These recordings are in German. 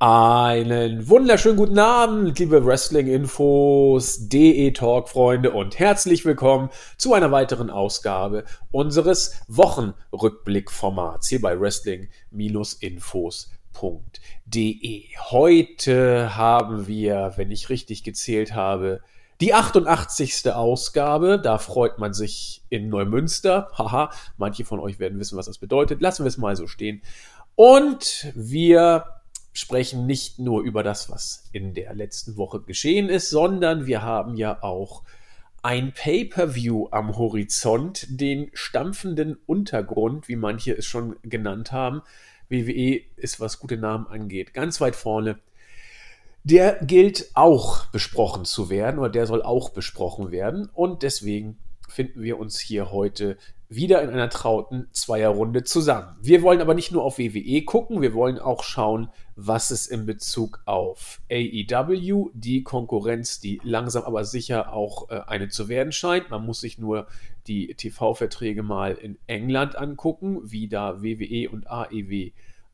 Einen wunderschönen guten Abend, liebe Wrestling-Infos, DE-Talk-Freunde und herzlich willkommen zu einer weiteren Ausgabe unseres Wochenrückblick-Formats hier bei Wrestling-Infos.de. Heute haben wir, wenn ich richtig gezählt habe, die 88. Ausgabe. Da freut man sich in Neumünster. Haha, manche von euch werden wissen, was das bedeutet. Lassen wir es mal so stehen. Und wir sprechen nicht nur über das, was in der letzten Woche geschehen ist, sondern wir haben ja auch ein Pay-per-View am Horizont, den stampfenden Untergrund, wie manche es schon genannt haben. WWE ist, was gute Namen angeht, ganz weit vorne. Der gilt auch besprochen zu werden oder der soll auch besprochen werden und deswegen finden wir uns hier heute wieder in einer trauten Zweierrunde zusammen. Wir wollen aber nicht nur auf WWE gucken, wir wollen auch schauen, was es in Bezug auf AEW, die Konkurrenz, die langsam aber sicher auch äh, eine zu werden scheint. Man muss sich nur die TV-Verträge mal in England angucken, wie da WWE und AEW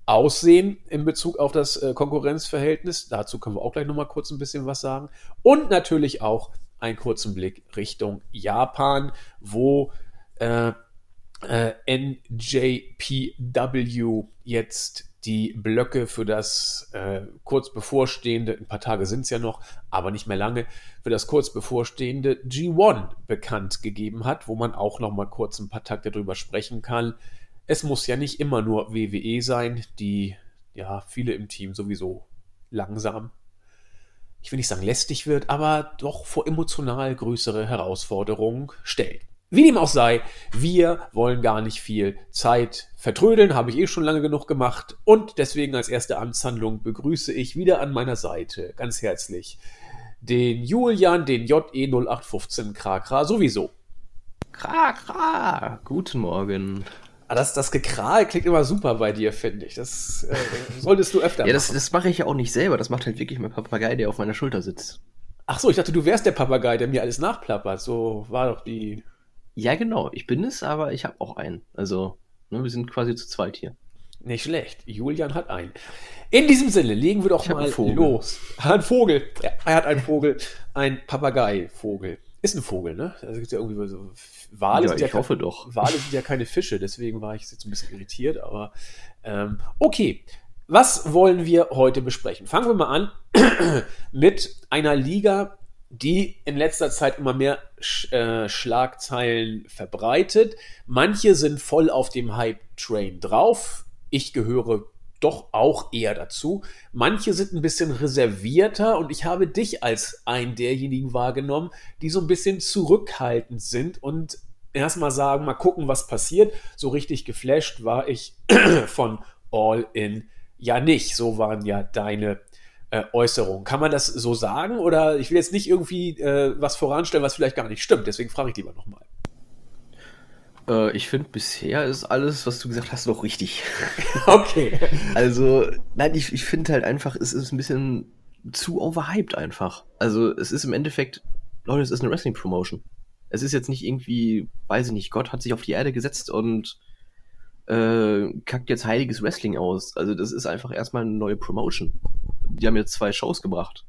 aussehen in Bezug auf das äh, Konkurrenzverhältnis. Dazu können wir auch gleich nochmal kurz ein bisschen was sagen. Und natürlich auch einen kurzen Blick Richtung Japan, wo äh, äh, NJPW jetzt die Blöcke für das äh, kurz bevorstehende, ein paar Tage sind es ja noch, aber nicht mehr lange, für das kurz bevorstehende G1 bekannt gegeben hat, wo man auch noch mal kurz ein paar Takte darüber sprechen kann. Es muss ja nicht immer nur WWE sein, die ja viele im Team sowieso langsam, ich will nicht sagen lästig wird, aber doch vor emotional größere Herausforderungen stellt. Wie dem auch sei, wir wollen gar nicht viel Zeit vertrödeln, habe ich eh schon lange genug gemacht. Und deswegen als erste Amtshandlung begrüße ich wieder an meiner Seite ganz herzlich den Julian, den JE0815 Krakra sowieso. Krakra, guten Morgen. Ah, das, das Gekral klingt immer super bei dir, finde ich. Das äh, solltest du öfter machen. Ja, das, das mache ich ja auch nicht selber. Das macht halt wirklich mein Papagei, der auf meiner Schulter sitzt. Ach so, ich dachte, du wärst der Papagei, der mir alles nachplappert. So war doch die ja, genau. Ich bin es, aber ich habe auch einen. Also, ne, wir sind quasi zu zweit hier. Nicht schlecht. Julian hat einen. In diesem Sinne legen wir doch ich mal los. Ein Vogel. Er hat einen Vogel. Ein Papagei-Vogel. Ist ein Vogel, ne? Also gibt ja irgendwie so Wale. Ja, sind ich ja hoffe doch. Wale sind ja keine Fische, deswegen war ich jetzt ein bisschen irritiert. Aber ähm, okay. Was wollen wir heute besprechen? Fangen wir mal an mit einer Liga, die in letzter Zeit immer mehr Sch äh, Schlagzeilen verbreitet. Manche sind voll auf dem Hype-Train drauf. Ich gehöre doch auch eher dazu. Manche sind ein bisschen reservierter und ich habe dich als einen derjenigen wahrgenommen, die so ein bisschen zurückhaltend sind und erstmal sagen, mal gucken, was passiert. So richtig geflasht war ich von All In ja nicht. So waren ja deine äh, Äußerung. Kann man das so sagen? Oder ich will jetzt nicht irgendwie äh, was voranstellen, was vielleicht gar nicht stimmt. Deswegen frage ich lieber nochmal. Äh, ich finde, bisher ist alles, was du gesagt hast, noch richtig. okay. also, nein, ich, ich finde halt einfach, es ist ein bisschen zu overhyped einfach. Also, es ist im Endeffekt, Leute, es ist eine Wrestling-Promotion. Es ist jetzt nicht irgendwie, weiß ich nicht, Gott hat sich auf die Erde gesetzt und äh, kackt jetzt heiliges Wrestling aus. Also, das ist einfach erstmal eine neue Promotion die haben jetzt zwei Shows gebracht.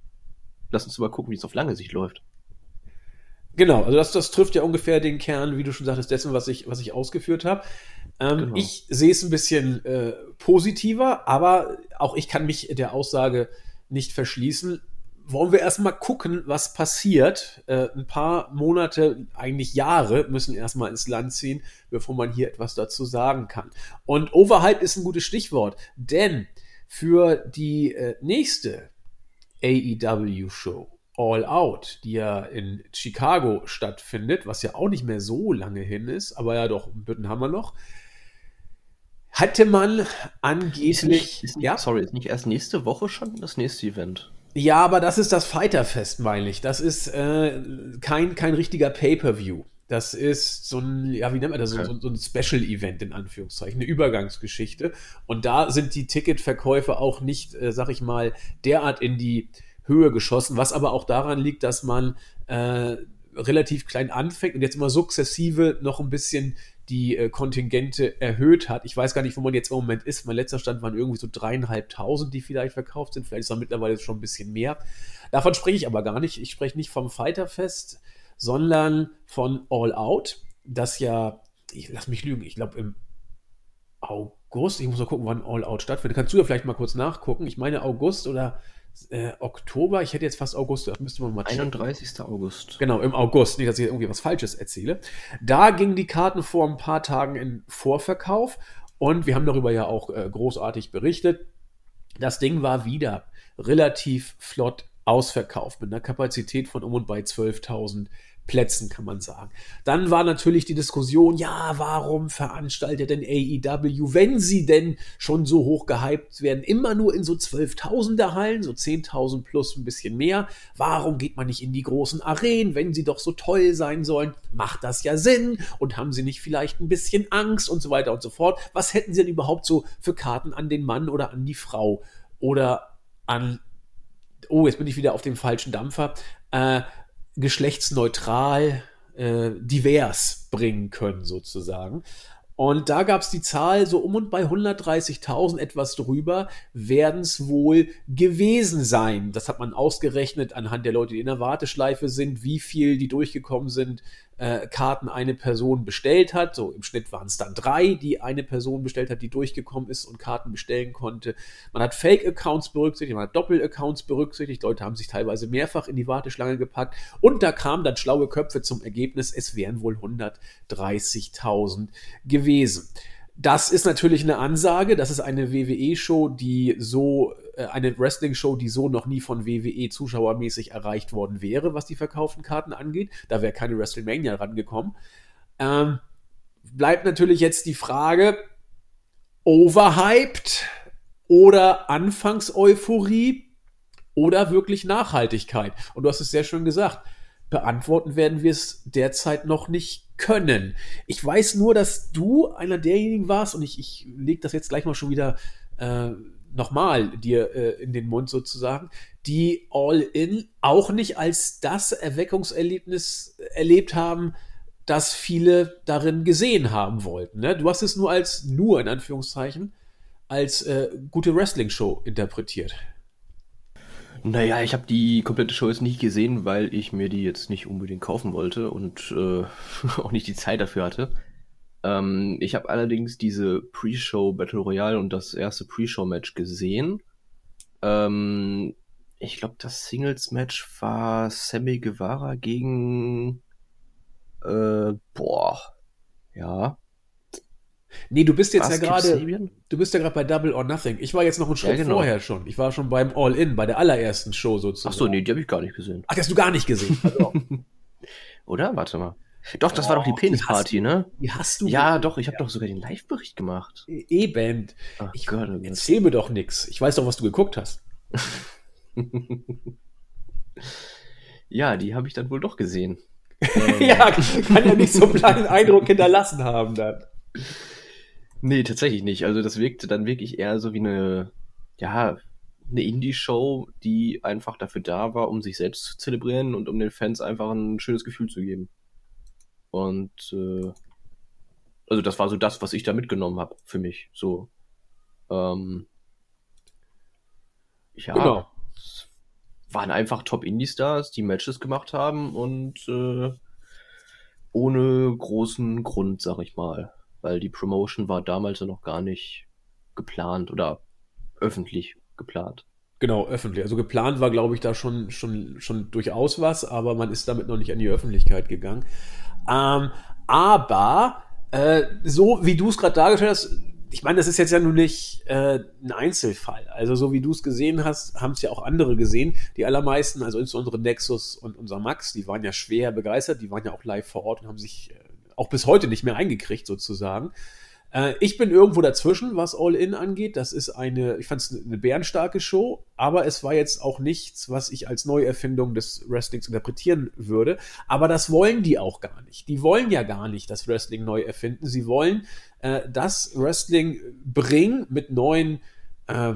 Lass uns mal gucken, wie es auf lange Sicht läuft. Genau, also das, das trifft ja ungefähr den Kern, wie du schon sagtest, dessen, was ich, was ich ausgeführt habe. Ähm, genau. Ich sehe es ein bisschen äh, positiver, aber auch ich kann mich der Aussage nicht verschließen. Wollen wir erstmal gucken, was passiert. Äh, ein paar Monate, eigentlich Jahre, müssen erstmal ins Land ziehen, bevor man hier etwas dazu sagen kann. Und Overhype ist ein gutes Stichwort, denn für die äh, nächste AEW-Show, All Out, die ja in Chicago stattfindet, was ja auch nicht mehr so lange hin ist, aber ja doch, Bütten haben wir noch. Hatte man angeblich. Ist nicht, ist nicht, ja? Sorry, ist nicht erst nächste Woche schon das nächste Event? Ja, aber das ist das Fighterfest, meine ich. Das ist äh, kein, kein richtiger Pay-Per-View. Das ist so ein, ja, wie nennt man das, okay. so, so, ein Special-Event in Anführungszeichen, eine Übergangsgeschichte. Und da sind die Ticketverkäufe auch nicht, äh, sag ich mal, derart in die Höhe geschossen, was aber auch daran liegt, dass man äh, relativ klein anfängt und jetzt immer sukzessive noch ein bisschen die äh, Kontingente erhöht hat. Ich weiß gar nicht, wo man jetzt im Moment ist. Mein letzter Stand waren irgendwie so dreieinhalbtausend, die vielleicht verkauft sind. Vielleicht ist da mittlerweile schon ein bisschen mehr. Davon spreche ich aber gar nicht. Ich spreche nicht vom Fighterfest, sondern von All Out, das ja, ich lass mich lügen, ich glaube im August, ich muss mal gucken, wann All Out stattfindet. Kannst du ja vielleicht mal kurz nachgucken? Ich meine August oder äh, Oktober, ich hätte jetzt fast August, das müsste man mal checken. 31. August. Genau, im August, nicht, dass ich irgendwie was Falsches erzähle. Da gingen die Karten vor ein paar Tagen in Vorverkauf und wir haben darüber ja auch äh, großartig berichtet. Das Ding war wieder relativ flott ausverkauft mit einer Kapazität von um und bei 12.000 Plätzen, kann man sagen. Dann war natürlich die Diskussion, ja, warum veranstaltet denn AEW, wenn sie denn schon so hoch gehypt werden, immer nur in so 12.000er Hallen, so 10.000 plus ein bisschen mehr? Warum geht man nicht in die großen Arenen, wenn sie doch so toll sein sollen? Macht das ja Sinn? Und haben sie nicht vielleicht ein bisschen Angst und so weiter und so fort? Was hätten sie denn überhaupt so für Karten an den Mann oder an die Frau oder an oh, jetzt bin ich wieder auf dem falschen Dampfer, äh, geschlechtsneutral, äh, divers bringen können, sozusagen. Und da gab es die Zahl so um und bei 130.000, etwas drüber, werden es wohl gewesen sein. Das hat man ausgerechnet anhand der Leute, die in der Warteschleife sind, wie viel die durchgekommen sind, äh, Karten eine Person bestellt hat. So im Schnitt waren es dann drei, die eine Person bestellt hat, die durchgekommen ist und Karten bestellen konnte. Man hat Fake-Accounts berücksichtigt, man hat Doppel-Accounts berücksichtigt. Leute haben sich teilweise mehrfach in die Warteschlange gepackt und da kamen dann schlaue Köpfe zum Ergebnis, es wären wohl 130.000 gewesen. Das ist natürlich eine Ansage. Das ist eine WWE-Show, die so, eine Wrestling-Show, die so noch nie von WWE zuschauermäßig erreicht worden wäre, was die verkauften Karten angeht. Da wäre keine WrestleMania rangekommen. Ähm, bleibt natürlich jetzt die Frage, overhyped oder Anfangseuphorie oder wirklich Nachhaltigkeit. Und du hast es sehr schön gesagt beantworten werden wir es derzeit noch nicht können. Ich weiß nur, dass du einer derjenigen warst und ich, ich lege das jetzt gleich mal schon wieder äh, nochmal dir äh, in den Mund sozusagen, die All-In auch nicht als das Erweckungserlebnis erlebt haben, das viele darin gesehen haben wollten. Ne? Du hast es nur als, nur in Anführungszeichen, als äh, gute Wrestling-Show interpretiert. Naja, ich habe die komplette Show jetzt nicht gesehen, weil ich mir die jetzt nicht unbedingt kaufen wollte und äh, auch nicht die Zeit dafür hatte. Ähm, ich habe allerdings diese Pre-Show Battle Royale und das erste Pre-Show-Match gesehen. Ähm, ich glaube, das Singles-Match war Sammy Guevara gegen. Äh, boah. Ja. Nee, du bist jetzt Was, ja gerade. Du bist ja gerade bei Double or Nothing. Ich war jetzt noch einen Schritt ja, genau. vorher schon. Ich war schon beim All-In, bei der allerersten Show sozusagen. Ach so, nee, die habe ich gar nicht gesehen. Ach, die hast du gar nicht gesehen. Oder? Warte mal. Doch, das oh, war doch die Penisparty, ne? Die hast du. Ja, doch, ich habe ja. doch sogar den Live-Bericht gemacht. E- eben. Ich Gott, oh erzähl mir doch nix. Ich weiß doch, was du geguckt hast. ja, die habe ich dann wohl doch gesehen. ja, kann ja nicht so einen kleinen Eindruck hinterlassen haben dann. Nee, tatsächlich nicht. Also das wirkte dann wirklich eher so wie eine, ja, eine Indie-Show, die einfach dafür da war, um sich selbst zu zelebrieren und um den Fans einfach ein schönes Gefühl zu geben. Und äh, also das war so das, was ich da mitgenommen habe für mich. So. Ähm, ja, genau. waren einfach Top-Indie-Stars, die Matches gemacht haben und äh, ohne großen Grund, sag ich mal weil die Promotion war damals noch gar nicht geplant oder öffentlich geplant. Genau, öffentlich. Also geplant war, glaube ich, da schon, schon, schon durchaus was, aber man ist damit noch nicht an die Öffentlichkeit gegangen. Ähm, aber äh, so wie du es gerade dargestellt hast, ich meine, das ist jetzt ja nun nicht äh, ein Einzelfall. Also so wie du es gesehen hast, haben es ja auch andere gesehen. Die allermeisten, also insbesondere Nexus und unser Max, die waren ja schwer begeistert, die waren ja auch live vor Ort und haben sich äh, auch bis heute nicht mehr eingekriegt, sozusagen. Äh, ich bin irgendwo dazwischen, was All-In angeht. Das ist eine, ich fand es eine bärenstarke Show, aber es war jetzt auch nichts, was ich als Neuerfindung des Wrestlings interpretieren würde. Aber das wollen die auch gar nicht. Die wollen ja gar nicht das Wrestling neu erfinden. Sie wollen äh, das Wrestling bringen mit neuen, äh,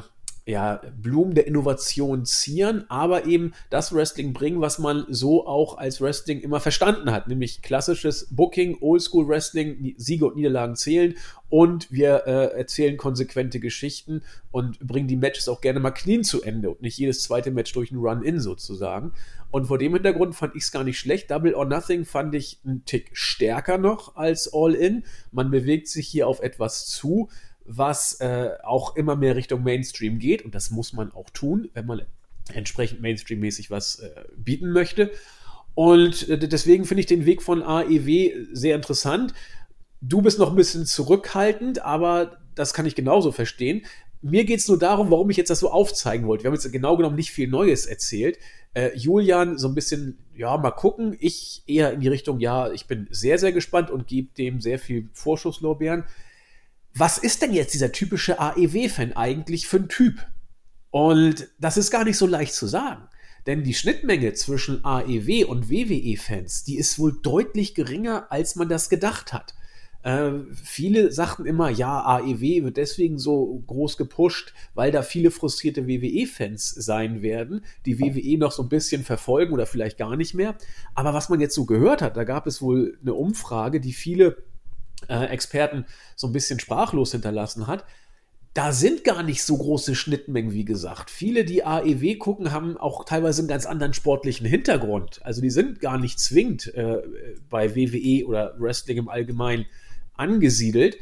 ja, Blumen der Innovation zieren, aber eben das Wrestling bringen, was man so auch als Wrestling immer verstanden hat, nämlich klassisches Booking, Oldschool Wrestling, Siege und Niederlagen zählen und wir äh, erzählen konsequente Geschichten und bringen die Matches auch gerne mal clean zu Ende und nicht jedes zweite Match durch einen Run-In sozusagen. Und vor dem Hintergrund fand ich es gar nicht schlecht. Double or Nothing fand ich einen Tick stärker noch als All-In. Man bewegt sich hier auf etwas zu, was äh, auch immer mehr Richtung Mainstream geht. Und das muss man auch tun, wenn man entsprechend Mainstream-mäßig was äh, bieten möchte. Und äh, deswegen finde ich den Weg von AEW sehr interessant. Du bist noch ein bisschen zurückhaltend, aber das kann ich genauso verstehen. Mir geht es nur darum, warum ich jetzt das so aufzeigen wollte. Wir haben jetzt genau genommen nicht viel Neues erzählt. Äh, Julian so ein bisschen, ja, mal gucken. Ich eher in die Richtung, ja, ich bin sehr, sehr gespannt und gebe dem sehr viel Vorschusslorbeeren was ist denn jetzt dieser typische AEW-Fan eigentlich für ein Typ? Und das ist gar nicht so leicht zu sagen. Denn die Schnittmenge zwischen AEW und WWE-Fans, die ist wohl deutlich geringer, als man das gedacht hat. Äh, viele sagten immer, ja, AEW wird deswegen so groß gepusht, weil da viele frustrierte WWE-Fans sein werden, die WWE noch so ein bisschen verfolgen oder vielleicht gar nicht mehr. Aber was man jetzt so gehört hat, da gab es wohl eine Umfrage, die viele äh, Experten so ein bisschen sprachlos hinterlassen hat. Da sind gar nicht so große Schnittmengen, wie gesagt. Viele, die AEW gucken, haben auch teilweise einen ganz anderen sportlichen Hintergrund. Also die sind gar nicht zwingend äh, bei WWE oder Wrestling im Allgemeinen angesiedelt.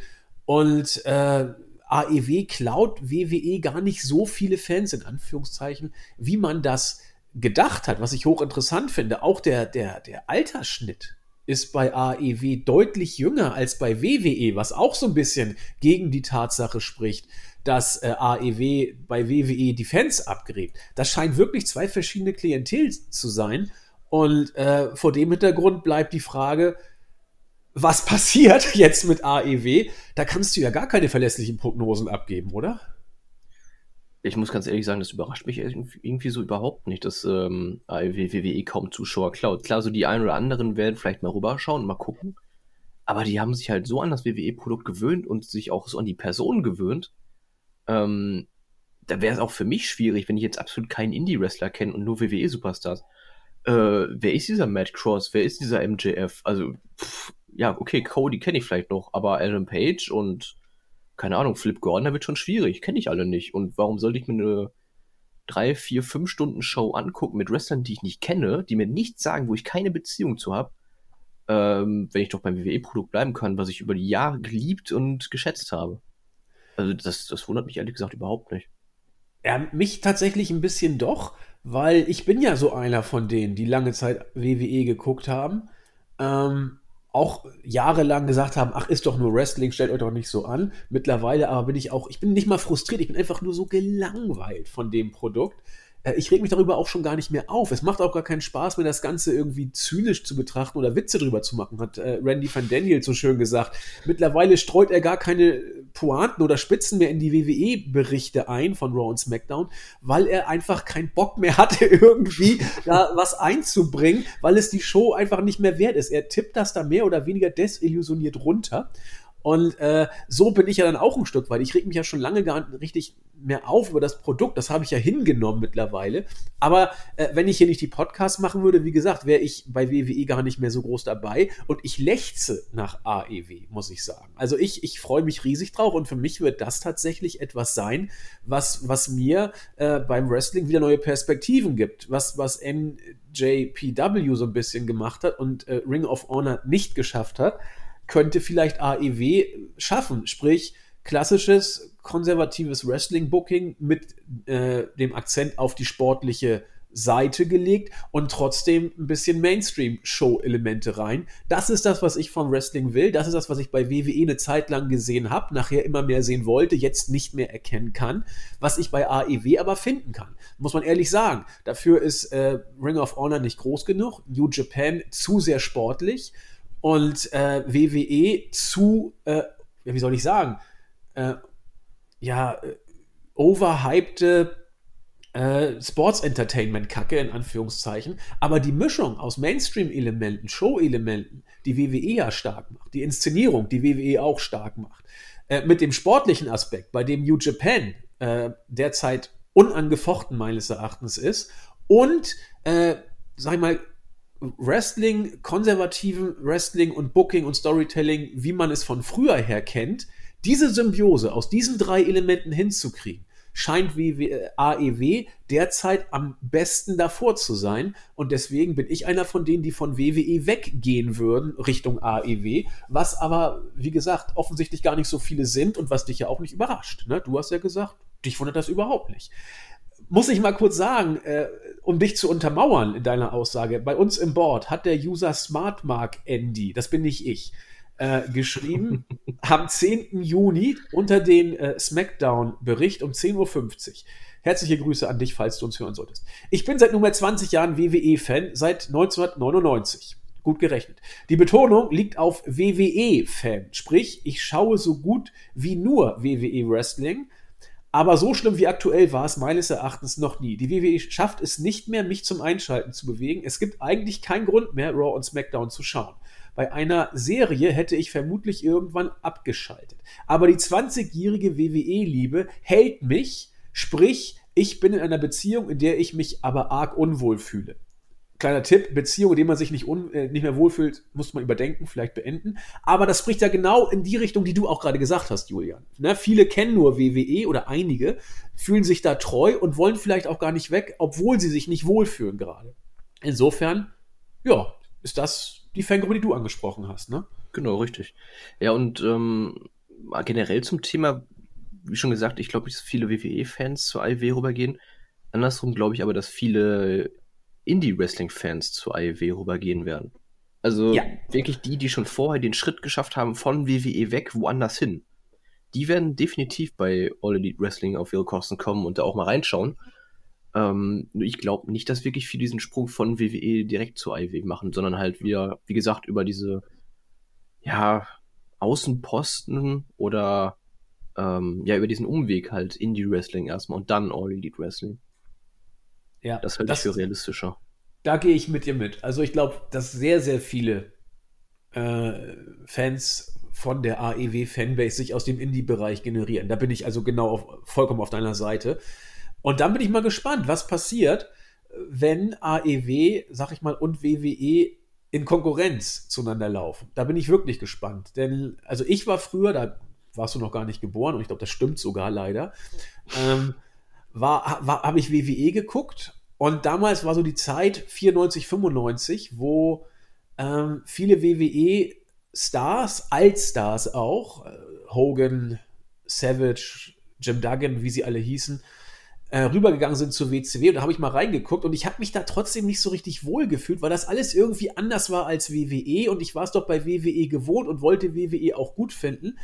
Und äh, AEW klaut WWE gar nicht so viele Fans, in Anführungszeichen, wie man das gedacht hat, was ich hochinteressant finde. Auch der, der, der Altersschnitt ist bei AEW deutlich jünger als bei WWE, was auch so ein bisschen gegen die Tatsache spricht, dass äh, AEW bei WWE die Fans abgräbt. Das scheint wirklich zwei verschiedene Klientel zu sein. Und äh, vor dem Hintergrund bleibt die Frage, was passiert jetzt mit AEW? Da kannst du ja gar keine verlässlichen Prognosen abgeben, oder? Ich muss ganz ehrlich sagen, das überrascht mich irgendwie so überhaupt nicht, dass ähm, WWE kaum Zuschauer klaut. Klar, so die einen oder anderen werden vielleicht mal rüberschauen und mal gucken. Aber die haben sich halt so an das WWE-Produkt gewöhnt und sich auch so an die Person gewöhnt. Ähm, da wäre es auch für mich schwierig, wenn ich jetzt absolut keinen Indie-Wrestler kenne und nur WWE-Superstars. Äh, wer ist dieser Matt Cross? Wer ist dieser MJF? Also, pff, ja, okay, Cody kenne ich vielleicht noch, aber Adam Page und keine Ahnung, Flip Gordon, da wird schon schwierig, kenne ich alle nicht. Und warum sollte ich mir eine drei, vier, fünf Stunden Show angucken mit Wrestlern, die ich nicht kenne, die mir nichts sagen, wo ich keine Beziehung zu habe, ähm, wenn ich doch beim WWE-Produkt bleiben kann, was ich über die Jahre geliebt und geschätzt habe. Also das, das wundert mich ehrlich gesagt überhaupt nicht. Ja, mich tatsächlich ein bisschen doch, weil ich bin ja so einer von denen, die lange Zeit WWE geguckt haben. Ähm, auch jahrelang gesagt haben, ach, ist doch nur Wrestling, stellt euch doch nicht so an. Mittlerweile aber bin ich auch, ich bin nicht mal frustriert, ich bin einfach nur so gelangweilt von dem Produkt. Äh, ich reg mich darüber auch schon gar nicht mehr auf. Es macht auch gar keinen Spaß mehr, das Ganze irgendwie zynisch zu betrachten oder Witze drüber zu machen, hat äh, Randy van Daniel so schön gesagt. Mittlerweile streut er gar keine Pointen oder Spitzen mehr in die WWE-Berichte ein von Raw und SmackDown, weil er einfach keinen Bock mehr hatte, irgendwie da was einzubringen, weil es die Show einfach nicht mehr wert ist. Er tippt das da mehr oder weniger desillusioniert runter. Und äh, so bin ich ja dann auch ein Stück weit. Ich reg mich ja schon lange gar nicht richtig mehr auf über das Produkt. Das habe ich ja hingenommen mittlerweile. Aber äh, wenn ich hier nicht die Podcasts machen würde, wie gesagt, wäre ich bei WWE gar nicht mehr so groß dabei. Und ich lechze nach AEW, muss ich sagen. Also ich, ich freue mich riesig drauf. Und für mich wird das tatsächlich etwas sein, was, was mir äh, beim Wrestling wieder neue Perspektiven gibt. Was, was NJPW so ein bisschen gemacht hat und äh, Ring of Honor nicht geschafft hat könnte vielleicht AEW schaffen. Sprich, klassisches konservatives Wrestling-Booking mit äh, dem Akzent auf die sportliche Seite gelegt und trotzdem ein bisschen Mainstream-Show-Elemente rein. Das ist das, was ich vom Wrestling will. Das ist das, was ich bei WWE eine Zeit lang gesehen habe, nachher immer mehr sehen wollte, jetzt nicht mehr erkennen kann, was ich bei AEW aber finden kann. Muss man ehrlich sagen. Dafür ist äh, Ring of Honor nicht groß genug, New Japan zu sehr sportlich und äh, WWE zu, äh, wie soll ich sagen, äh, ja, äh, overhypte äh, Sports Entertainment Kacke in Anführungszeichen, aber die Mischung aus Mainstream-Elementen, Show-Elementen, die WWE ja stark macht, die Inszenierung, die WWE auch stark macht, äh, mit dem sportlichen Aspekt, bei dem New Japan derzeit unangefochten meines Erachtens ist und, äh, sag ich mal, Wrestling, konservativen Wrestling und Booking und Storytelling, wie man es von früher her kennt, diese Symbiose aus diesen drei Elementen hinzukriegen, scheint AEW derzeit am besten davor zu sein. Und deswegen bin ich einer von denen, die von WWE weggehen würden Richtung AEW, was aber, wie gesagt, offensichtlich gar nicht so viele sind und was dich ja auch nicht überrascht. Ne? Du hast ja gesagt, dich wundert das überhaupt nicht muss ich mal kurz sagen, äh, um dich zu untermauern in deiner Aussage, bei uns im Board hat der User SmartMark Andy, das bin nicht ich, äh, geschrieben, am 10. Juni unter den äh, Smackdown-Bericht um 10.50 Uhr. Herzliche Grüße an dich, falls du uns hören solltest. Ich bin seit nunmehr 20 Jahren WWE-Fan, seit 1999. Gut gerechnet. Die Betonung liegt auf WWE-Fan, sprich, ich schaue so gut wie nur WWE Wrestling aber so schlimm wie aktuell war es meines Erachtens noch nie. Die WWE schafft es nicht mehr, mich zum Einschalten zu bewegen. Es gibt eigentlich keinen Grund mehr, Raw und SmackDown zu schauen. Bei einer Serie hätte ich vermutlich irgendwann abgeschaltet. Aber die 20-jährige WWE-Liebe hält mich, sprich, ich bin in einer Beziehung, in der ich mich aber arg unwohl fühle kleiner Tipp, Beziehung, in der man sich nicht, un, äh, nicht mehr wohlfühlt, muss man überdenken, vielleicht beenden. Aber das spricht ja genau in die Richtung, die du auch gerade gesagt hast, Julian. Ne? Viele kennen nur WWE oder einige, fühlen sich da treu und wollen vielleicht auch gar nicht weg, obwohl sie sich nicht wohlfühlen gerade. Insofern, ja, ist das die Fangruppe, die du angesprochen hast, ne? Genau, richtig. Ja, und ähm, generell zum Thema, wie schon gesagt, ich glaube, dass viele WWE-Fans zur AEW rübergehen. Andersrum glaube ich aber, dass viele Indie-Wrestling-Fans zu AEW rübergehen werden. Also ja. wirklich die, die schon vorher den Schritt geschafft haben von WWE weg, woanders hin. Die werden definitiv bei All Elite Wrestling auf ihre Kosten kommen und da auch mal reinschauen. Ähm, ich glaube nicht, dass wirklich viele diesen Sprung von WWE direkt zu AEW machen, sondern halt wieder, wie gesagt, über diese ja, Außenposten oder ähm, ja, über diesen Umweg halt Indie-Wrestling erstmal und dann All Elite Wrestling. Ja, das halte ich für realistischer. Da gehe ich mit dir mit. Also ich glaube, dass sehr, sehr viele äh, Fans von der AEW-Fanbase sich aus dem Indie-Bereich generieren. Da bin ich also genau auf, vollkommen auf deiner Seite. Und dann bin ich mal gespannt, was passiert, wenn AEW, sag ich mal, und WWE in Konkurrenz zueinander laufen. Da bin ich wirklich gespannt. Denn, also ich war früher, da warst du noch gar nicht geboren und ich glaube, das stimmt sogar leider, ähm, war, war habe ich WWE geguckt und damals war so die Zeit 94, 95, wo ähm, viele WWE-Stars, Altstars auch, äh, Hogan, Savage, Jim Duggan, wie sie alle hießen, äh, rübergegangen sind zur WCW und da habe ich mal reingeguckt und ich habe mich da trotzdem nicht so richtig wohl gefühlt, weil das alles irgendwie anders war als WWE und ich war es doch bei WWE gewohnt und wollte WWE auch gut finden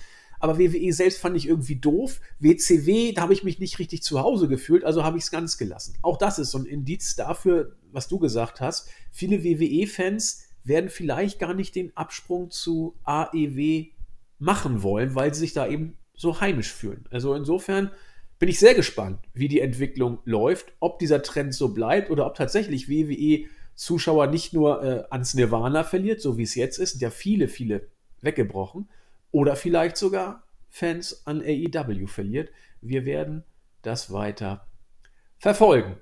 aber WWE selbst fand ich irgendwie doof. WCW, da habe ich mich nicht richtig zu Hause gefühlt, also habe ich es ganz gelassen. Auch das ist so ein Indiz dafür, was du gesagt hast. Viele WWE-Fans werden vielleicht gar nicht den Absprung zu AEW machen wollen, weil sie sich da eben so heimisch fühlen. Also insofern bin ich sehr gespannt, wie die Entwicklung läuft, ob dieser Trend so bleibt oder ob tatsächlich WWE Zuschauer nicht nur äh, ans Nirvana verliert, so wie es jetzt ist, sind ja viele, viele weggebrochen, oder vielleicht sogar Fans an AEW verliert. Wir werden das weiter verfolgen.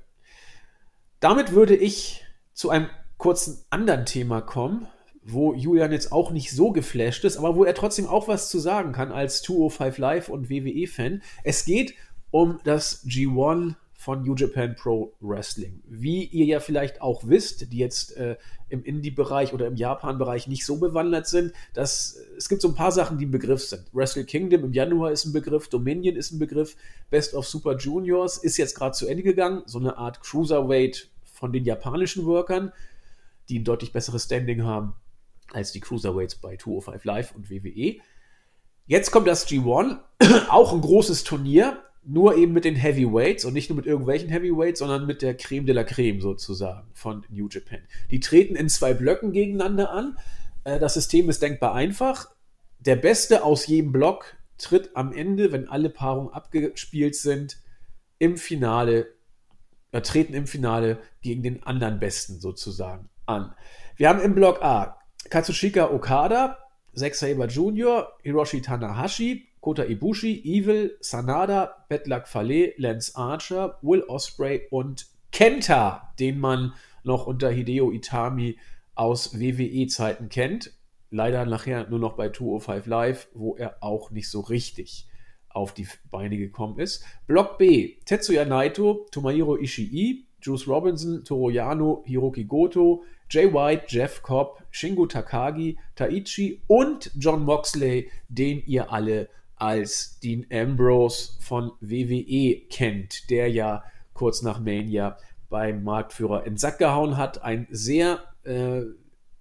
Damit würde ich zu einem kurzen anderen Thema kommen, wo Julian jetzt auch nicht so geflasht ist, aber wo er trotzdem auch was zu sagen kann als 205 Live und WWE-Fan. Es geht um das G1 von New Japan Pro Wrestling. Wie ihr ja vielleicht auch wisst, die jetzt äh, im Indie-Bereich oder im Japan-Bereich nicht so bewandert sind, dass es gibt so ein paar Sachen, die ein Begriff sind. Wrestle Kingdom im Januar ist ein Begriff, Dominion ist ein Begriff, Best of Super Juniors ist jetzt gerade zu Ende gegangen, so eine Art Cruiserweight von den japanischen Workern, die ein deutlich besseres Standing haben als die Cruiserweights bei 205 Live und WWE. Jetzt kommt das G1, auch ein großes Turnier, nur eben mit den Heavyweights und nicht nur mit irgendwelchen Heavyweights, sondern mit der Creme de la Creme sozusagen von New Japan. Die treten in zwei Blöcken gegeneinander an. Äh, das System ist denkbar einfach. Der Beste aus jedem Block tritt am Ende, wenn alle Paarungen abgespielt sind, im Finale, äh, treten im Finale gegen den anderen Besten sozusagen an. Wir haben im Block A Katsushika Okada, Zack Saber Jr., Hiroshi Tanahashi, Kota Ibushi, Evil, Sanada, Betlak Fale, Lance Archer, Will Osprey und Kenta, den man noch unter Hideo Itami aus WWE-Zeiten kennt. Leider nachher nur noch bei 205 Live, wo er auch nicht so richtig auf die Beine gekommen ist. Block B: Tetsuya Naito, Tomohiro Ishii, Juice Robinson, Toru Yano, Hiroki Goto, Jay White, Jeff Cobb, Shingo Takagi, Taichi und John Moxley, den ihr alle als Dean Ambrose von WWE kennt, der ja kurz nach Mania beim Marktführer in den Sack gehauen hat. Ein sehr äh,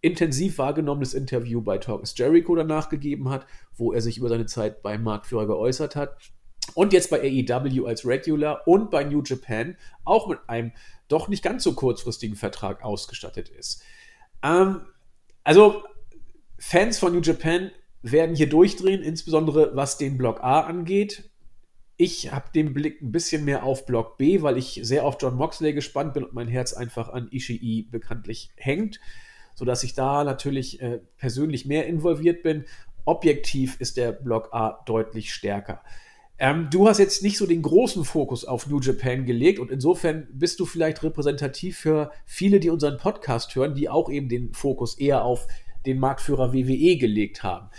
intensiv wahrgenommenes Interview bei Talk is Jericho danach gegeben hat, wo er sich über seine Zeit beim Marktführer geäußert hat. Und jetzt bei AEW als Regular und bei New Japan auch mit einem doch nicht ganz so kurzfristigen Vertrag ausgestattet ist. Ähm, also Fans von New Japan werden hier durchdrehen, insbesondere was den Block A angeht. Ich habe den Blick ein bisschen mehr auf Block B, weil ich sehr auf John Moxley gespannt bin und mein Herz einfach an Ishii bekanntlich hängt, sodass ich da natürlich äh, persönlich mehr involviert bin. Objektiv ist der Block A deutlich stärker. Ähm, du hast jetzt nicht so den großen Fokus auf New Japan gelegt und insofern bist du vielleicht repräsentativ für viele, die unseren Podcast hören, die auch eben den Fokus eher auf den Marktführer WWE gelegt haben.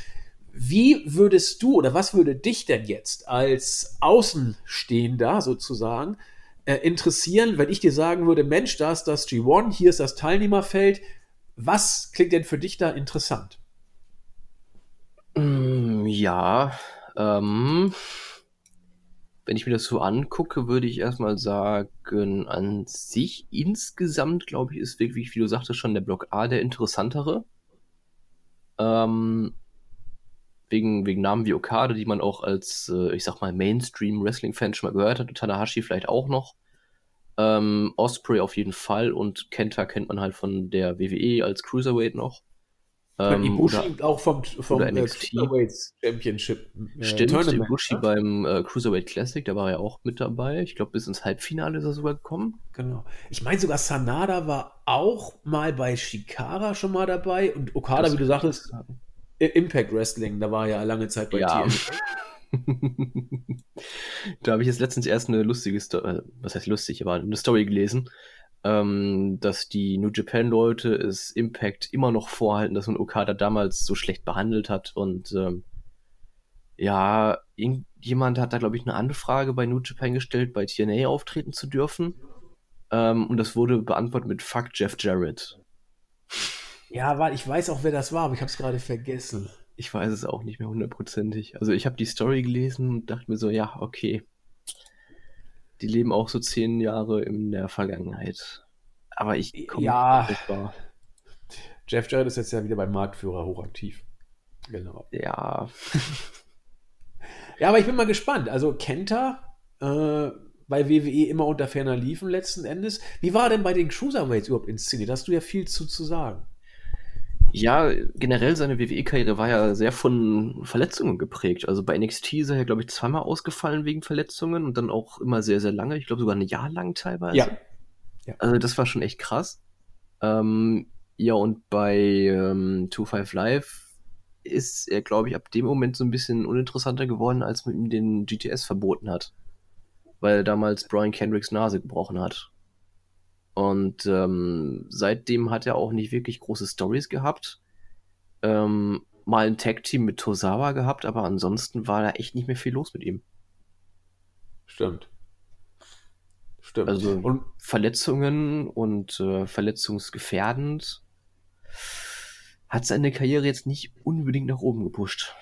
Wie würdest du oder was würde dich denn jetzt als Außenstehender sozusagen äh, interessieren, wenn ich dir sagen würde, Mensch, da ist das G1, hier ist das Teilnehmerfeld. Was klingt denn für dich da interessant? Mm, ja, ähm, wenn ich mir das so angucke, würde ich erstmal sagen, an sich insgesamt, glaube ich, ist wirklich, wie du sagtest, schon der Block A der interessantere. Ähm, wegen, wegen Namen wie Okada, die man auch als, äh, ich sag mal, Mainstream-Wrestling-Fan schon mal gehört hat, Tanahashi vielleicht auch noch. Ähm, Osprey auf jeden Fall und Kenta kennt man halt von der WWE als Cruiserweight noch. Ähm, Ibushi oder, auch vom, vom äh, Cruiserweight Championship. Äh, Stimmt, Tournament, Ibushi ne? beim äh, Cruiserweight Classic, da war er auch mit dabei. Ich glaube, bis ins Halbfinale ist er sogar gekommen. Genau. Ich meine sogar Sanada war auch mal bei Shikara schon mal dabei und Okada, das wie du sagtest, Impact Wrestling, da war ja lange Zeit bei ja. da habe ich jetzt letztens erst eine lustige Story, äh, was heißt lustig, aber eine Story gelesen, ähm, dass die New Japan Leute es Impact immer noch vorhalten, dass man Okada damals so schlecht behandelt hat und ähm, ja, irgendjemand hat da glaube ich eine Anfrage bei New Japan gestellt, bei TNA auftreten zu dürfen ähm, und das wurde beantwortet mit Fuck Jeff Jarrett. Ja, weil ich weiß auch, wer das war, aber ich habe es gerade vergessen. Ich weiß es auch nicht mehr hundertprozentig. Also ich habe die Story gelesen und dachte mir so, ja, okay. Die leben auch so zehn Jahre in der Vergangenheit. Aber ich komme ja. nicht war. Jeff Jarrett ist jetzt ja wieder beim Marktführer hochaktiv. Genau. Ja. ja, aber ich bin mal gespannt. Also Kenta, äh, bei WWE immer unter ferner liefen letzten Endes. Wie war denn bei den Cruiserweights überhaupt inszeniert? Da hast du ja viel zu, zu sagen. Ja, generell seine WWE-Karriere war ja sehr von Verletzungen geprägt. Also bei NXT ist er ja, glaube ich, zweimal ausgefallen wegen Verletzungen und dann auch immer sehr, sehr lange. Ich glaube sogar ein Jahr lang teilweise. Ja. ja. Also das war schon echt krass. Ähm, ja, und bei ähm, 25 Live ist er, glaube ich, ab dem Moment so ein bisschen uninteressanter geworden, als man ihm den GTS verboten hat. Weil damals Brian Kendricks Nase gebrochen hat. Und ähm, seitdem hat er auch nicht wirklich große Stories gehabt. Ähm, mal ein Tag-Team mit Tosawa gehabt, aber ansonsten war da echt nicht mehr viel los mit ihm. Stimmt. Stimmt. Also und Verletzungen und äh, verletzungsgefährdend hat seine Karriere jetzt nicht unbedingt nach oben gepusht.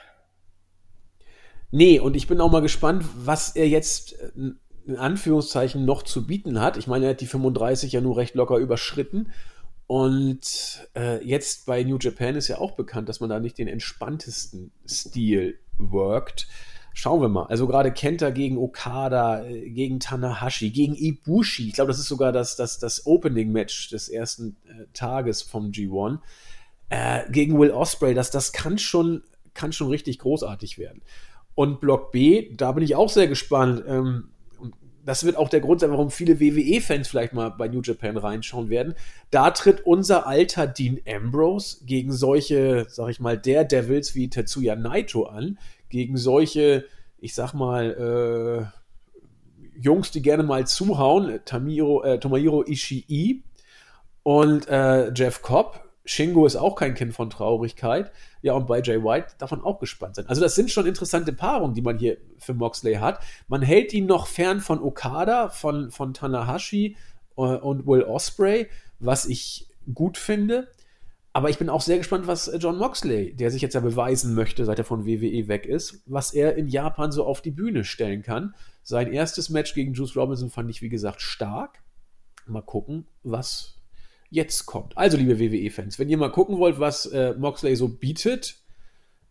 Nee, und ich bin auch mal gespannt, was er jetzt äh, in Anführungszeichen noch zu bieten hat. Ich meine, er hat die 35 ja nur recht locker überschritten. Und äh, jetzt bei New Japan ist ja auch bekannt, dass man da nicht den entspanntesten Stil workt. Schauen wir mal. Also gerade Kenta gegen Okada, äh, gegen Tanahashi, gegen Ibushi. Ich glaube, das ist sogar das, das, das Opening-Match des ersten äh, Tages vom G1. Äh, gegen Will Osprey, das, das kann schon, kann schon richtig großartig werden. Und Block B, da bin ich auch sehr gespannt. Ähm, das wird auch der Grund sein, warum viele WWE-Fans vielleicht mal bei New Japan reinschauen werden. Da tritt unser alter Dean Ambrose gegen solche, sag ich mal, Daredevils wie Tetsuya Naito an, gegen solche, ich sag mal, äh, Jungs, die gerne mal zuhauen, Tamiro, äh, Tomohiro Ishii und äh, Jeff Cobb. Shingo ist auch kein Kind von Traurigkeit. Ja, und bei Jay White man auch gespannt sein. Also, das sind schon interessante Paarungen, die man hier für Moxley hat. Man hält ihn noch fern von Okada, von, von Tanahashi äh, und Will Osprey, was ich gut finde. Aber ich bin auch sehr gespannt, was John Moxley, der sich jetzt ja beweisen möchte, seit er von WWE weg ist, was er in Japan so auf die Bühne stellen kann. Sein erstes Match gegen Juice Robinson fand ich, wie gesagt, stark. Mal gucken, was jetzt kommt. Also, liebe WWE-Fans, wenn ihr mal gucken wollt, was äh, Moxley so bietet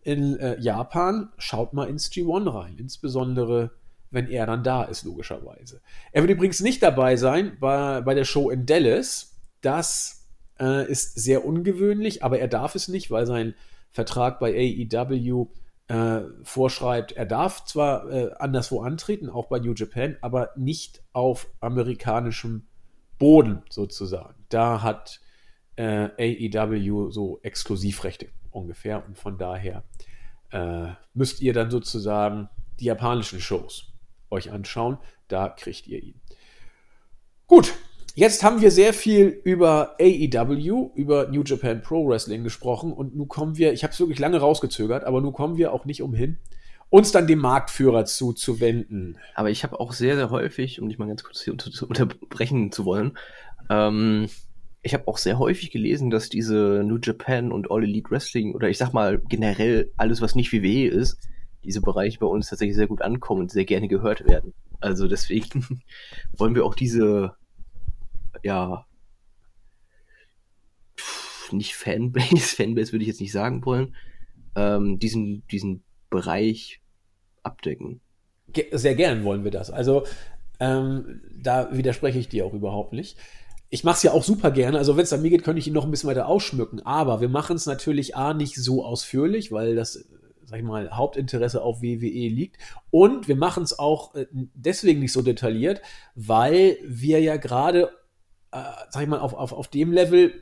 in äh, Japan, schaut mal ins G1 rein. Insbesondere, wenn er dann da ist, logischerweise. Er wird übrigens nicht dabei sein bei, bei der Show in Dallas. Das äh, ist sehr ungewöhnlich, aber er darf es nicht, weil sein Vertrag bei AEW äh, vorschreibt, er darf zwar äh, anderswo antreten, auch bei New Japan, aber nicht auf amerikanischem Boden sozusagen. Da hat äh, AEW so Exklusivrechte ungefähr und von daher äh, müsst ihr dann sozusagen die japanischen Shows euch anschauen. Da kriegt ihr ihn. Gut, jetzt haben wir sehr viel über AEW, über New Japan Pro Wrestling gesprochen und nun kommen wir, ich habe es wirklich lange rausgezögert, aber nun kommen wir auch nicht umhin, uns dann dem Marktführer zuzuwenden. Aber ich habe auch sehr, sehr häufig, um dich mal ganz kurz hier unter unterbrechen zu wollen, ähm, ich habe auch sehr häufig gelesen, dass diese New Japan und All Elite Wrestling oder ich sag mal generell alles, was nicht WWE ist, diese Bereiche bei uns tatsächlich sehr gut ankommen und sehr gerne gehört werden. Also deswegen wollen wir auch diese, ja, nicht Fanbase, Fanbase würde ich jetzt nicht sagen wollen, ähm, diesen, diesen Bereich abdecken. Sehr gern wollen wir das. Also ähm, da widerspreche ich dir auch überhaupt nicht. Ich mache es ja auch super gerne. Also wenn es an mir geht, könnte ich ihn noch ein bisschen weiter ausschmücken. Aber wir machen es natürlich A nicht so ausführlich, weil das, sag ich mal, Hauptinteresse auf WWE liegt. Und wir machen es auch äh, deswegen nicht so detailliert, weil wir ja gerade, äh, sag ich mal, auf, auf, auf dem Level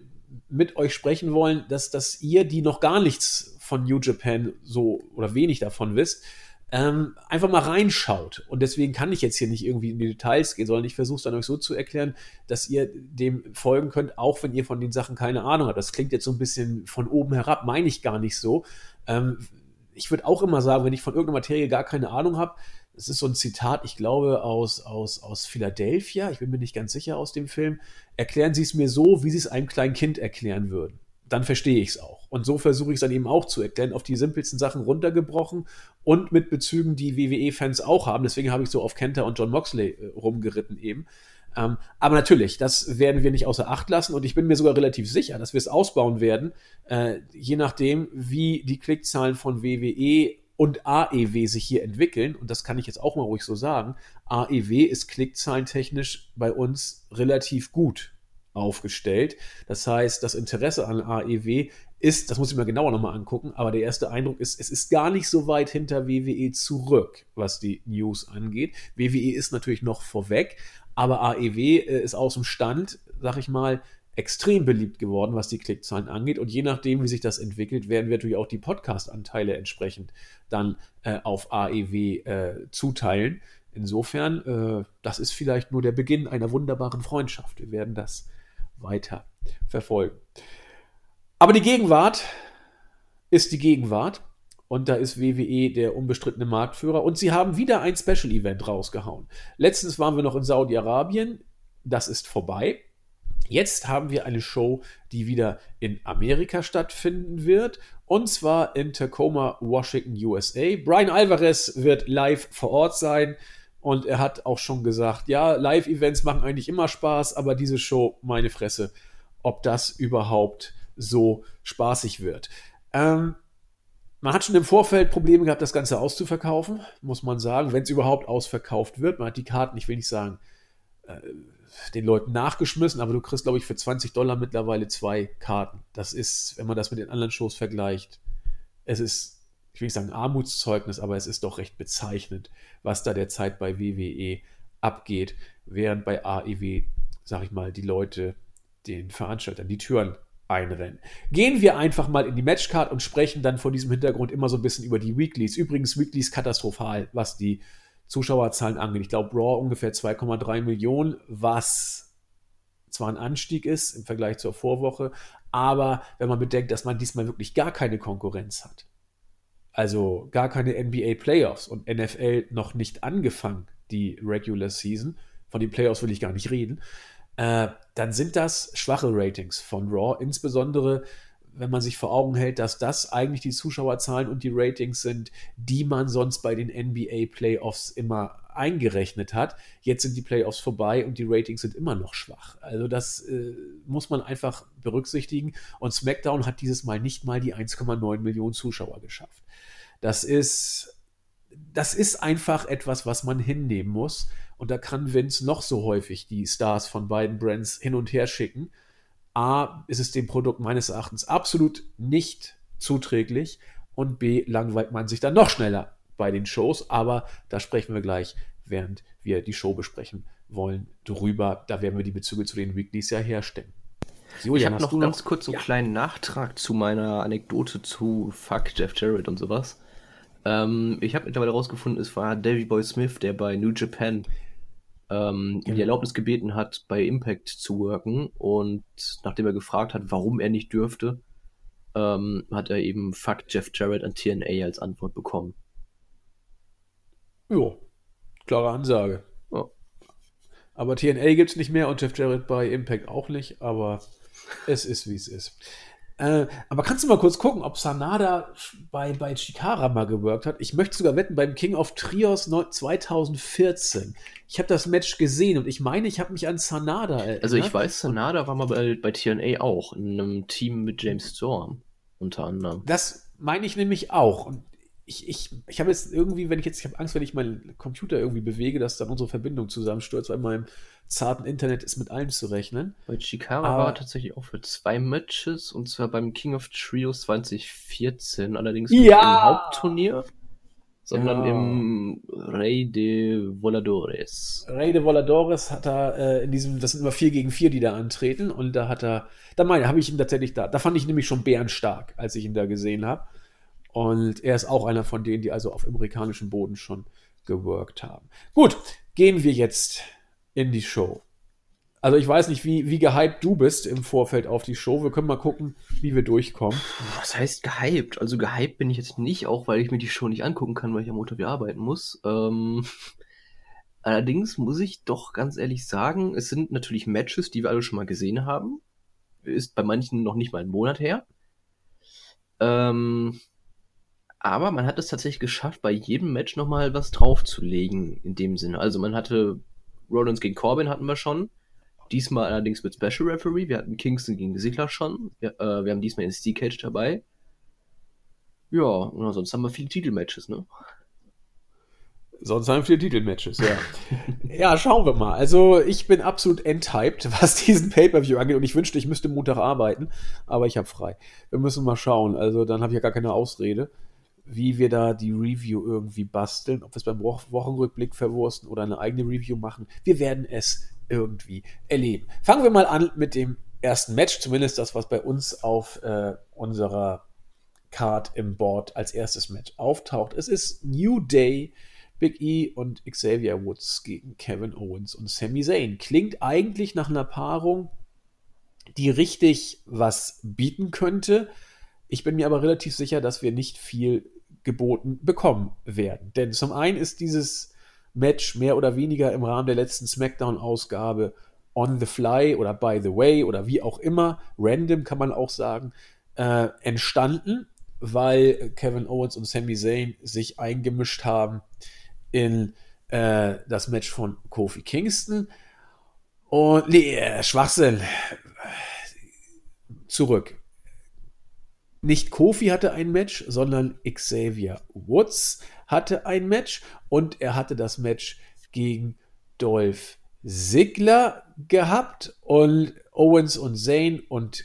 mit euch sprechen wollen, dass, dass ihr, die noch gar nichts von New Japan so oder wenig davon wisst, ähm, einfach mal reinschaut. Und deswegen kann ich jetzt hier nicht irgendwie in die Details gehen, sondern ich versuche es dann euch so zu erklären, dass ihr dem folgen könnt, auch wenn ihr von den Sachen keine Ahnung habt. Das klingt jetzt so ein bisschen von oben herab, meine ich gar nicht so. Ähm, ich würde auch immer sagen, wenn ich von irgendeiner Materie gar keine Ahnung habe, es ist so ein Zitat, ich glaube, aus, aus, aus Philadelphia, ich bin mir nicht ganz sicher aus dem Film, erklären Sie es mir so, wie Sie es einem kleinen Kind erklären würden dann verstehe ich es auch. Und so versuche ich es dann eben auch zu erklären, auf die simpelsten Sachen runtergebrochen und mit Bezügen, die WWE-Fans auch haben. Deswegen habe ich so auf Kenta und John Moxley äh, rumgeritten eben. Ähm, aber natürlich, das werden wir nicht außer Acht lassen und ich bin mir sogar relativ sicher, dass wir es ausbauen werden, äh, je nachdem, wie die Klickzahlen von WWE und AEW sich hier entwickeln. Und das kann ich jetzt auch mal ruhig so sagen. AEW ist klickzahlentechnisch bei uns relativ gut aufgestellt. Das heißt, das Interesse an AEW ist, das muss ich mir genauer nochmal angucken, aber der erste Eindruck ist, es ist gar nicht so weit hinter WWE zurück, was die News angeht. WWE ist natürlich noch vorweg, aber AEW äh, ist aus dem Stand, sag ich mal, extrem beliebt geworden, was die Klickzahlen angeht. Und je nachdem, wie sich das entwickelt, werden wir natürlich auch die Podcast-Anteile entsprechend dann äh, auf AEW äh, zuteilen. Insofern, äh, das ist vielleicht nur der Beginn einer wunderbaren Freundschaft. Wir werden das weiter verfolgen. Aber die Gegenwart ist die Gegenwart und da ist WWE der unbestrittene Marktführer und sie haben wieder ein Special Event rausgehauen. Letztens waren wir noch in Saudi-Arabien, das ist vorbei. Jetzt haben wir eine Show, die wieder in Amerika stattfinden wird und zwar in Tacoma, Washington, USA. Brian Alvarez wird live vor Ort sein. Und er hat auch schon gesagt, ja, Live-Events machen eigentlich immer Spaß, aber diese Show, meine Fresse, ob das überhaupt so spaßig wird. Ähm, man hat schon im Vorfeld Probleme gehabt, das Ganze auszuverkaufen, muss man sagen, wenn es überhaupt ausverkauft wird. Man hat die Karten, ich will nicht sagen, äh, den Leuten nachgeschmissen, aber du kriegst, glaube ich, für 20 Dollar mittlerweile zwei Karten. Das ist, wenn man das mit den anderen Shows vergleicht, es ist ich will nicht sagen Armutszeugnis, aber es ist doch recht bezeichnend, was da derzeit bei WWE abgeht, während bei AEW, sag ich mal, die Leute den Veranstaltern die Türen einrennen. Gehen wir einfach mal in die Matchcard und sprechen dann vor diesem Hintergrund immer so ein bisschen über die Weeklies. Übrigens, Weeklies katastrophal, was die Zuschauerzahlen angeht. Ich glaube, Raw ungefähr 2,3 Millionen, was zwar ein Anstieg ist im Vergleich zur Vorwoche, aber wenn man bedenkt, dass man diesmal wirklich gar keine Konkurrenz hat, also gar keine NBA Playoffs und NFL noch nicht angefangen, die Regular Season, von den Playoffs will ich gar nicht reden, äh, dann sind das schwache Ratings von Raw, insbesondere wenn man sich vor Augen hält, dass das eigentlich die Zuschauerzahlen und die Ratings sind, die man sonst bei den NBA Playoffs immer eingerechnet hat. Jetzt sind die Playoffs vorbei und die Ratings sind immer noch schwach. Also das äh, muss man einfach berücksichtigen. Und SmackDown hat dieses Mal nicht mal die 1,9 Millionen Zuschauer geschafft. Das ist, das ist einfach etwas, was man hinnehmen muss. Und da kann Vince noch so häufig die Stars von beiden Brands hin und her schicken. A, ist es dem Produkt meines Erachtens absolut nicht zuträglich und B, langweilt man sich dann noch schneller bei den Shows. Aber da sprechen wir gleich, während wir die Show besprechen wollen, drüber. Da werden wir die Bezüge zu den Weeklies ja herstellen. Julian, ich habe noch ganz noch? kurz einen ja. kleinen Nachtrag zu meiner Anekdote zu Fuck Jeff Jarrett und sowas. Ähm, ich habe mittlerweile herausgefunden, es war Davy Boy Smith, der bei New Japan ähm, ja. die Erlaubnis gebeten hat, bei Impact zu worken. Und nachdem er gefragt hat, warum er nicht dürfte, ähm, hat er eben Fuck Jeff Jarrett an TNA als Antwort bekommen. Jo, klare Ansage. Ja. Aber TNA gibt es nicht mehr und Jeff Jarrett bei Impact auch nicht, aber es ist, wie es ist. Äh, aber kannst du mal kurz gucken, ob Sanada bei, bei Chikara mal geworkt hat? Ich möchte sogar wetten, beim King of Trios 2014. Ich habe das Match gesehen und ich meine, ich habe mich an Sanada erinnert. Also ich weiß, Sanada war mal bei, bei TNA auch, in einem Team mit James Storm unter anderem. Das meine ich nämlich auch. Und ich, ich, ich habe jetzt irgendwie, wenn ich jetzt, ich habe Angst, wenn ich meinen Computer irgendwie bewege, dass dann unsere Verbindung zusammenstürzt, weil mein zarten Internet ist mit allem zu rechnen. Weil Chikara war tatsächlich auch für zwei Matches und zwar beim King of Trios 2014, allerdings nicht ja! im Hauptturnier, sondern ja. im Rey de Voladores. Rey de Voladores hat er äh, in diesem, das sind immer vier gegen vier, die da antreten und da hat er, da meine, habe ich ihn tatsächlich da, da fand ich nämlich schon bärenstark, als ich ihn da gesehen habe. Und er ist auch einer von denen, die also auf amerikanischem Boden schon geworkt haben. Gut, gehen wir jetzt in die Show. Also ich weiß nicht, wie, wie gehypt du bist im Vorfeld auf die Show. Wir können mal gucken, wie wir durchkommen. Was heißt gehypt? Also gehypt bin ich jetzt nicht, auch weil ich mir die Show nicht angucken kann, weil ich am Montag wieder arbeiten muss. Ähm, allerdings muss ich doch ganz ehrlich sagen, es sind natürlich Matches, die wir alle schon mal gesehen haben. Ist bei manchen noch nicht mal ein Monat her. Ähm, aber man hat es tatsächlich geschafft, bei jedem Match nochmal was draufzulegen, in dem Sinne. Also man hatte Rollins gegen Corbin hatten wir schon. Diesmal allerdings mit Special Referee. Wir hatten Kingston gegen Sigler schon. Wir, äh, wir haben diesmal den Steel Cage dabei. Ja, und sonst haben wir viele Titelmatches, ne? Sonst haben wir viele Titelmatches, ja. ja, schauen wir mal. Also, ich bin absolut enthyped, was diesen Pay-Per-View angeht. Und ich wünschte, ich müsste Montag arbeiten, aber ich habe frei. Wir müssen mal schauen. Also, dann habe ich ja gar keine Ausrede, wie wir da die Review irgendwie basteln. Ob wir es beim Wochenrückblick verwursten oder eine eigene Review machen. Wir werden es irgendwie erleben. Fangen wir mal an mit dem ersten Match, zumindest das, was bei uns auf äh, unserer Card im Board als erstes Match auftaucht. Es ist New Day, Big E und Xavier Woods gegen Kevin Owens und Sami Zayn. Klingt eigentlich nach einer Paarung, die richtig was bieten könnte. Ich bin mir aber relativ sicher, dass wir nicht viel geboten bekommen werden. Denn zum einen ist dieses Match mehr oder weniger im Rahmen der letzten SmackDown-Ausgabe on the fly oder by the way oder wie auch immer, random kann man auch sagen, äh, entstanden, weil Kevin Owens und Sami Zayn sich eingemischt haben in äh, das Match von Kofi Kingston. Und nee, äh, Schwachsinn. Zurück. Nicht Kofi hatte ein Match, sondern Xavier Woods hatte ein Match und er hatte das Match gegen Dolph Ziggler gehabt und Owens und Zane und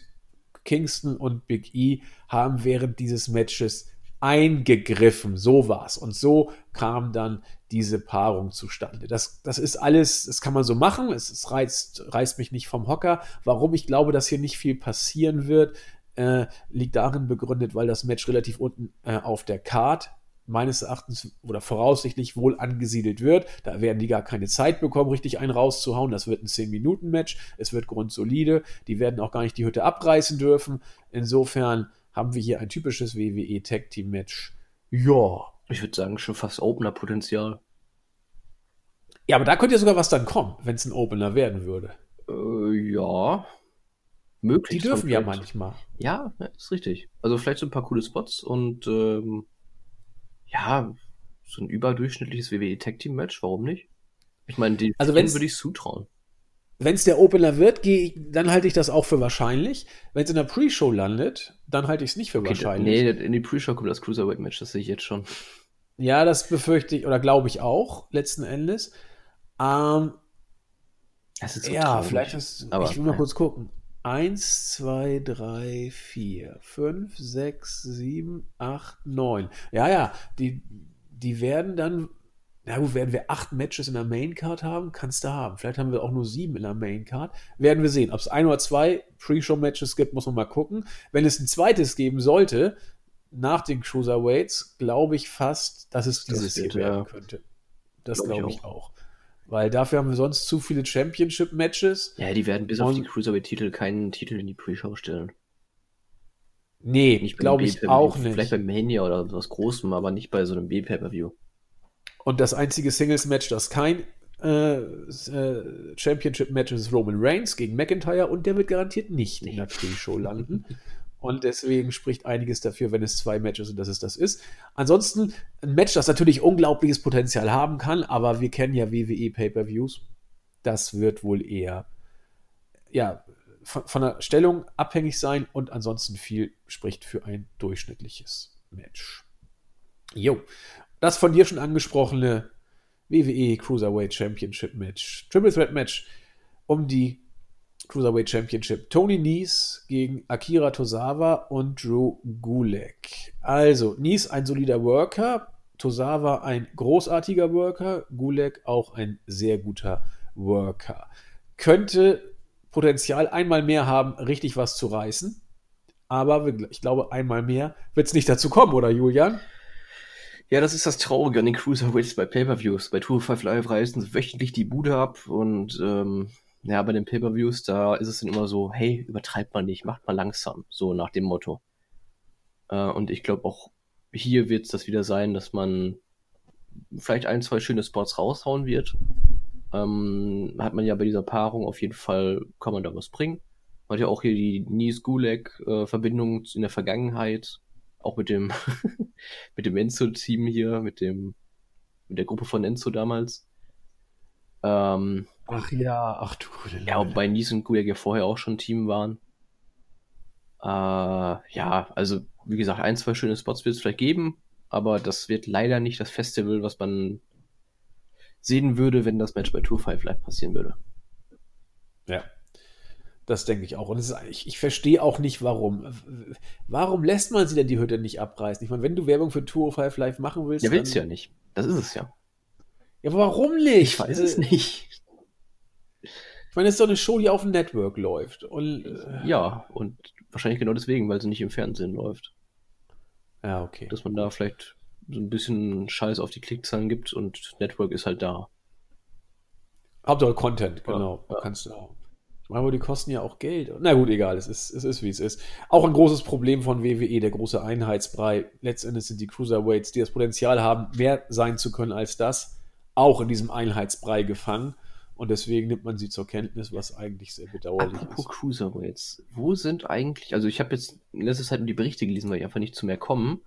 Kingston und Big E haben während dieses Matches eingegriffen. So war's. Und so kam dann diese Paarung zustande. Das, das ist alles, das kann man so machen. Es, es reizt, reißt mich nicht vom Hocker. Warum ich glaube, dass hier nicht viel passieren wird, äh, liegt darin begründet, weil das Match relativ unten äh, auf der Card meines Erachtens oder voraussichtlich wohl angesiedelt wird. Da werden die gar keine Zeit bekommen, richtig einen rauszuhauen. Das wird ein 10-Minuten-Match. Es wird grundsolide. Die werden auch gar nicht die Hütte abreißen dürfen. Insofern haben wir hier ein typisches WWE Tag Team Match. Ja. Ich würde sagen, schon fast Opener-Potenzial. Ja, aber da könnte ja sogar was dann kommen, wenn es ein Opener werden würde. Äh, ja. Möglich. Die dürfen ja manchmal. Ja, ist richtig. Also vielleicht so ein paar coole Spots und ähm, ja, so ein überdurchschnittliches WWE Tag Team Match, warum nicht? Ich meine, die also würde ich zutrauen. Wenn es der Opener wird, ich, dann halte ich das auch für wahrscheinlich. Wenn es in der Pre-Show landet, dann halte ich es nicht für okay, wahrscheinlich. Nee, in die Pre-Show kommt das Cruiserweight Match, das sehe ich jetzt schon. Ja, das befürchte ich oder glaube ich auch, letzten Endes. Ähm, das ist so ja, traurig. vielleicht ist. Aber, ich will mal kurz gucken. 1, 2, 3, 4, 5, 6, 7, 8, 9. Ja, ja, die, die werden dann, na gut, werden wir acht Matches in der Maincard haben? Kannst du haben. Vielleicht haben wir auch nur sieben in der Maincard. Werden wir sehen. Ob es ein oder zwei Pre-Show-Matches gibt, muss man mal gucken. Wenn es ein zweites geben sollte, nach den Cruiserweights, glaube ich fast, dass es dieses das wird, hier werden ja. könnte. Das glaube glaub ich auch. Weil dafür haben wir sonst zu viele Championship-Matches. Ja, die werden bis auf die Cruiserweight-Titel keinen Titel in die Pre-Show stellen. Nee, glaube ich auch nicht. Vielleicht bei Mania oder was Großem, aber nicht bei so einem B-Pay-Per-View. Und das einzige Singles-Match, das kein äh, äh, Championship-Match ist, ist Roman Reigns gegen McIntyre und der wird garantiert nicht in der Pre-Show landen. Und deswegen spricht einiges dafür, wenn es zwei Matches sind, dass es das ist. Ansonsten ein Match, das natürlich unglaubliches Potenzial haben kann, aber wir kennen ja WWE Pay-per-Views. Das wird wohl eher ja, von, von der Stellung abhängig sein und ansonsten viel spricht für ein durchschnittliches Match. Jo, das von dir schon angesprochene WWE Cruiserweight Championship Match, Triple Threat Match um die Cruiserweight Championship. Tony Nies gegen Akira Tosawa und Drew Gulek. Also, Nies ein solider Worker, Tosawa ein großartiger Worker, Gulek auch ein sehr guter Worker. Könnte Potenzial einmal mehr haben, richtig was zu reißen. Aber ich glaube, einmal mehr wird es nicht dazu kommen, oder Julian? Ja, das ist das Traurige an den Cruiserweights bei Pay-Per-Views. Bei Tour 5 Live reißen sie wöchentlich die Bude ab und ähm, ja, bei den Pay-Per-Views, da ist es dann immer so, hey, übertreibt man nicht, macht mal langsam, so nach dem Motto. Äh, und ich glaube auch hier wird es das wieder sein, dass man vielleicht ein, zwei schöne Spots raushauen wird. Ähm, hat man ja bei dieser Paarung auf jeden Fall, kann man da was bringen. Man hat ja auch hier die Nies Gulag-Verbindung äh, in der Vergangenheit, auch mit dem, mit dem Enzo-Team hier, mit dem, mit der Gruppe von Enzo damals. Ähm, Ach ja, ach du gute Ja, wobei Nies und Gulag ja vorher auch schon Team waren. Äh, ja, also wie gesagt, ein, zwei schöne Spots wird es vielleicht geben, aber das wird leider nicht das Festival, was man sehen würde, wenn das Match bei Tour 5 Live passieren würde. Ja, das denke ich auch. Und ist, ich, ich verstehe auch nicht, warum. Warum lässt man sie denn die Hütte nicht abreißen? Ich meine, wenn du Werbung für Tour 5 Live machen willst. Ja, willst du ja nicht. Das ist es ja. Ja, aber warum nicht? Ich weiß es nicht. Ich meine, es ist doch eine Show, die auf dem Network läuft. Und, äh, ja, und wahrscheinlich genau deswegen, weil sie nicht im Fernsehen läuft. Ja, okay. Dass man da vielleicht so ein bisschen Scheiß auf die Klickzahlen gibt und Network ist halt da. Hauptsache Content, genau. Ja, ja. Kannst du auch. Aber die kosten ja auch Geld. Na gut, egal, es ist, es ist wie es ist. Auch ein großes Problem von WWE, der große Einheitsbrei. Letztendlich sind die Cruiserweights, die das Potenzial haben, mehr sein zu können als das, auch in diesem Einheitsbrei gefangen. Und deswegen nimmt man sie zur Kenntnis, was eigentlich sehr bedauerlich Apropos ist. Cruiserweights, wo sind eigentlich, also ich habe jetzt in letzter Zeit nur die Berichte gelesen, weil ich einfach nicht zu mehr kommen.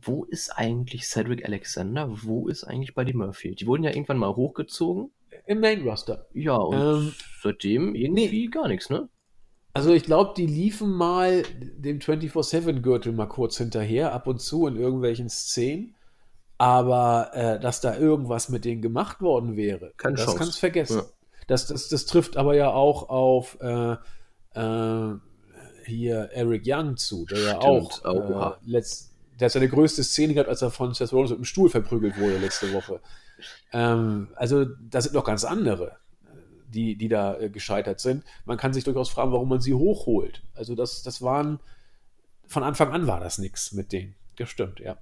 Wo ist eigentlich Cedric Alexander? Wo ist eigentlich Buddy Murphy? Die wurden ja irgendwann mal hochgezogen. Im Main Roster. Ja, und ähm, seitdem irgendwie nee. gar nichts, ne? Also ich glaube, die liefen mal dem 24-7-Gürtel mal kurz hinterher, ab und zu in irgendwelchen Szenen. Aber äh, dass da irgendwas mit denen gemacht worden wäre, Keine das kannst du vergessen. Ja. Das, das, das trifft aber ja auch auf äh, äh, hier Eric Young zu, der Stimmt. ja auch äh, letzt, Der hat seine größte Szene gehabt, als er von Seth Rollins mit dem Stuhl verprügelt wurde letzte Woche. Ähm, also da sind noch ganz andere, die, die da äh, gescheitert sind. Man kann sich durchaus fragen, warum man sie hochholt. Also das, das waren, von Anfang an war das nichts mit denen. Das stimmt, ja.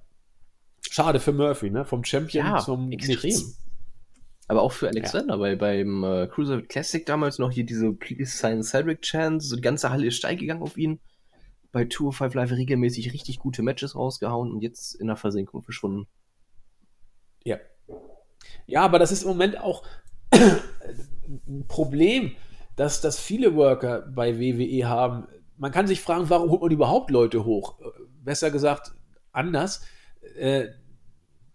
Schade für Murphy, ne? Vom Champion Ja, zum extrem. Nichts. Aber auch für Alexander, weil beim äh, Cruiser Classic damals noch hier diese Please Sign Cedric Chance, so die ganze Halle ist steil gegangen auf ihn. Bei 205 Live regelmäßig richtig gute Matches rausgehauen und jetzt in der Versenkung verschwunden. Ja. Ja, aber das ist im Moment auch ein Problem, dass, dass viele Worker bei WWE haben. Man kann sich fragen, warum holt man überhaupt Leute hoch? Äh, Besser gesagt, anders. Äh,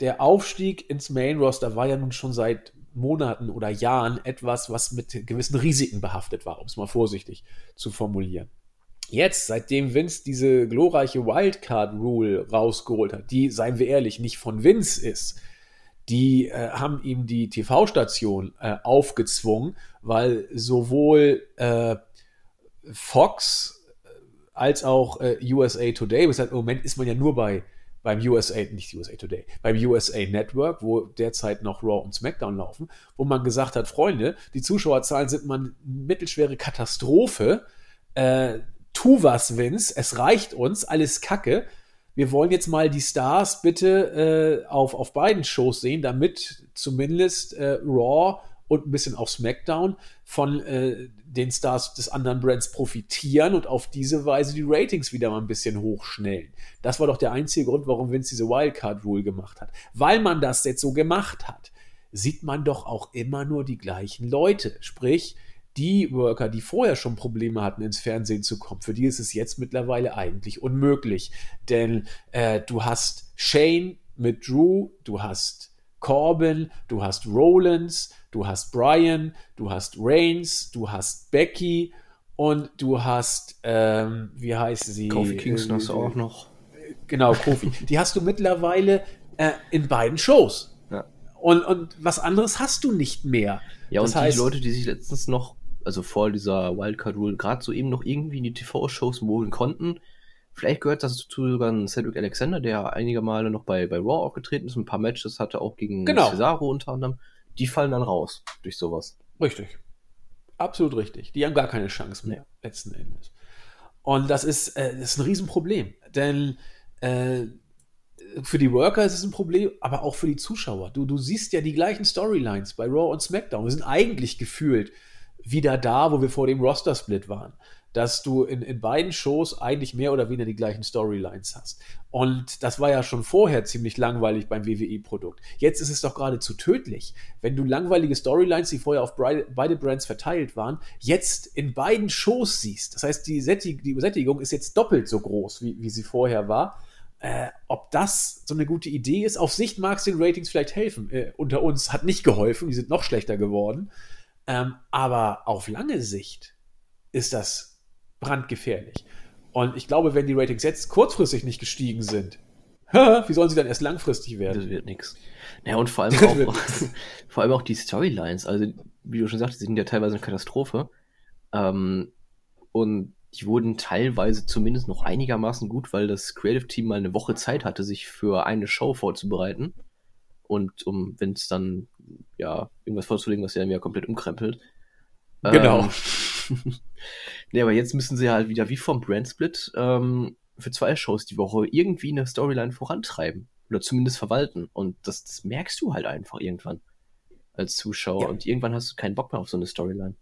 der Aufstieg ins Main Roster war ja nun schon seit Monaten oder Jahren etwas, was mit gewissen Risiken behaftet war, um es mal vorsichtig zu formulieren. Jetzt, seitdem Vince diese glorreiche Wildcard Rule rausgeholt hat, die, seien wir ehrlich, nicht von Vince ist, die äh, haben ihm die TV-Station äh, aufgezwungen, weil sowohl äh, Fox äh, als auch äh, USA Today, bis im Moment ist man ja nur bei beim USA, nicht USA Today, beim USA Network, wo derzeit noch Raw und SmackDown laufen, wo man gesagt hat, Freunde, die Zuschauerzahlen sind mal eine mittelschwere Katastrophe. Äh, tu was, Vince, es reicht uns, alles Kacke. Wir wollen jetzt mal die Stars bitte äh, auf, auf beiden Shows sehen, damit zumindest äh, Raw und ein bisschen auch SmackDown von äh, den Stars des anderen Brands profitieren und auf diese Weise die Ratings wieder mal ein bisschen hochschnellen. Das war doch der einzige Grund, warum Vince diese Wildcard Rule gemacht hat. Weil man das jetzt so gemacht hat, sieht man doch auch immer nur die gleichen Leute. Sprich, die Worker, die vorher schon Probleme hatten, ins Fernsehen zu kommen, für die ist es jetzt mittlerweile eigentlich unmöglich. Denn äh, du hast Shane mit Drew, du hast Corbin, du hast Rollins, du hast Brian, du hast Reigns, du hast Becky und du hast, ähm, wie heißt sie? Kofi Kingston Äh, hast du auch noch. Genau, Kofi. Die hast du mittlerweile äh, in beiden Shows. Ja. Und, und was anderes hast du nicht mehr. Ja, Das und heißt- die Leute, die sich letztens noch, also vor dieser Wildcard Rule, gerade so eben noch irgendwie in die TV-Shows mogeln konnten, vielleicht gehört das dazu sogar ein Cedric Alexander, der einige Male noch bei, bei Raw aufgetreten ist, ein paar Matches hatte, auch gegen Genau. Cesaro unter anderem. Die fallen dann raus durch sowas. Richtig. Absolut richtig. Die haben gar keine Chance mehr, letzten Endes. Und das ist, äh, das ist ein Riesenproblem. Denn äh, für die Worker ist es ein Problem, aber auch für die Zuschauer. Du, du siehst ja die gleichen Storylines bei Raw und SmackDown. Wir sind eigentlich gefühlt wieder da, wo wir vor dem Roster-Split waren. Dass du in, in beiden Shows eigentlich mehr oder weniger die gleichen Storylines hast. Und das war ja schon vorher ziemlich langweilig beim WWE-Produkt. Jetzt ist es doch geradezu tödlich, wenn du langweilige Storylines, die vorher auf beide Brands verteilt waren, jetzt in beiden Shows siehst. Das heißt, die, Sättig die Sättigung ist jetzt doppelt so groß, wie, wie sie vorher war. Äh, ob das so eine gute Idee ist, auf Sicht mag es den Ratings vielleicht helfen. Äh, unter uns hat nicht geholfen, die sind noch schlechter geworden. Ähm, aber auf lange Sicht ist das brandgefährlich. Und ich glaube, wenn die Ratings jetzt kurzfristig nicht gestiegen sind, wie sollen sie dann erst langfristig werden? Das wird nix. Naja, und vor allem auch, vor allem auch die Storylines. Also, wie du schon sagtest, die sind ja teilweise eine Katastrophe. Ähm, und die wurden teilweise zumindest noch einigermaßen gut, weil das Creative Team mal eine Woche Zeit hatte, sich für eine Show vorzubereiten. Und um, wenn es dann, ja, irgendwas vorzulegen, was ja dann wieder komplett umkrempelt. Genau. Ähm, nee, aber jetzt müssen sie halt wieder wie vom Brandsplit ähm, für zwei Shows die Woche irgendwie eine Storyline vorantreiben. Oder zumindest verwalten. Und das, das merkst du halt einfach irgendwann als Zuschauer. Ja. Und irgendwann hast du keinen Bock mehr auf so eine Storyline.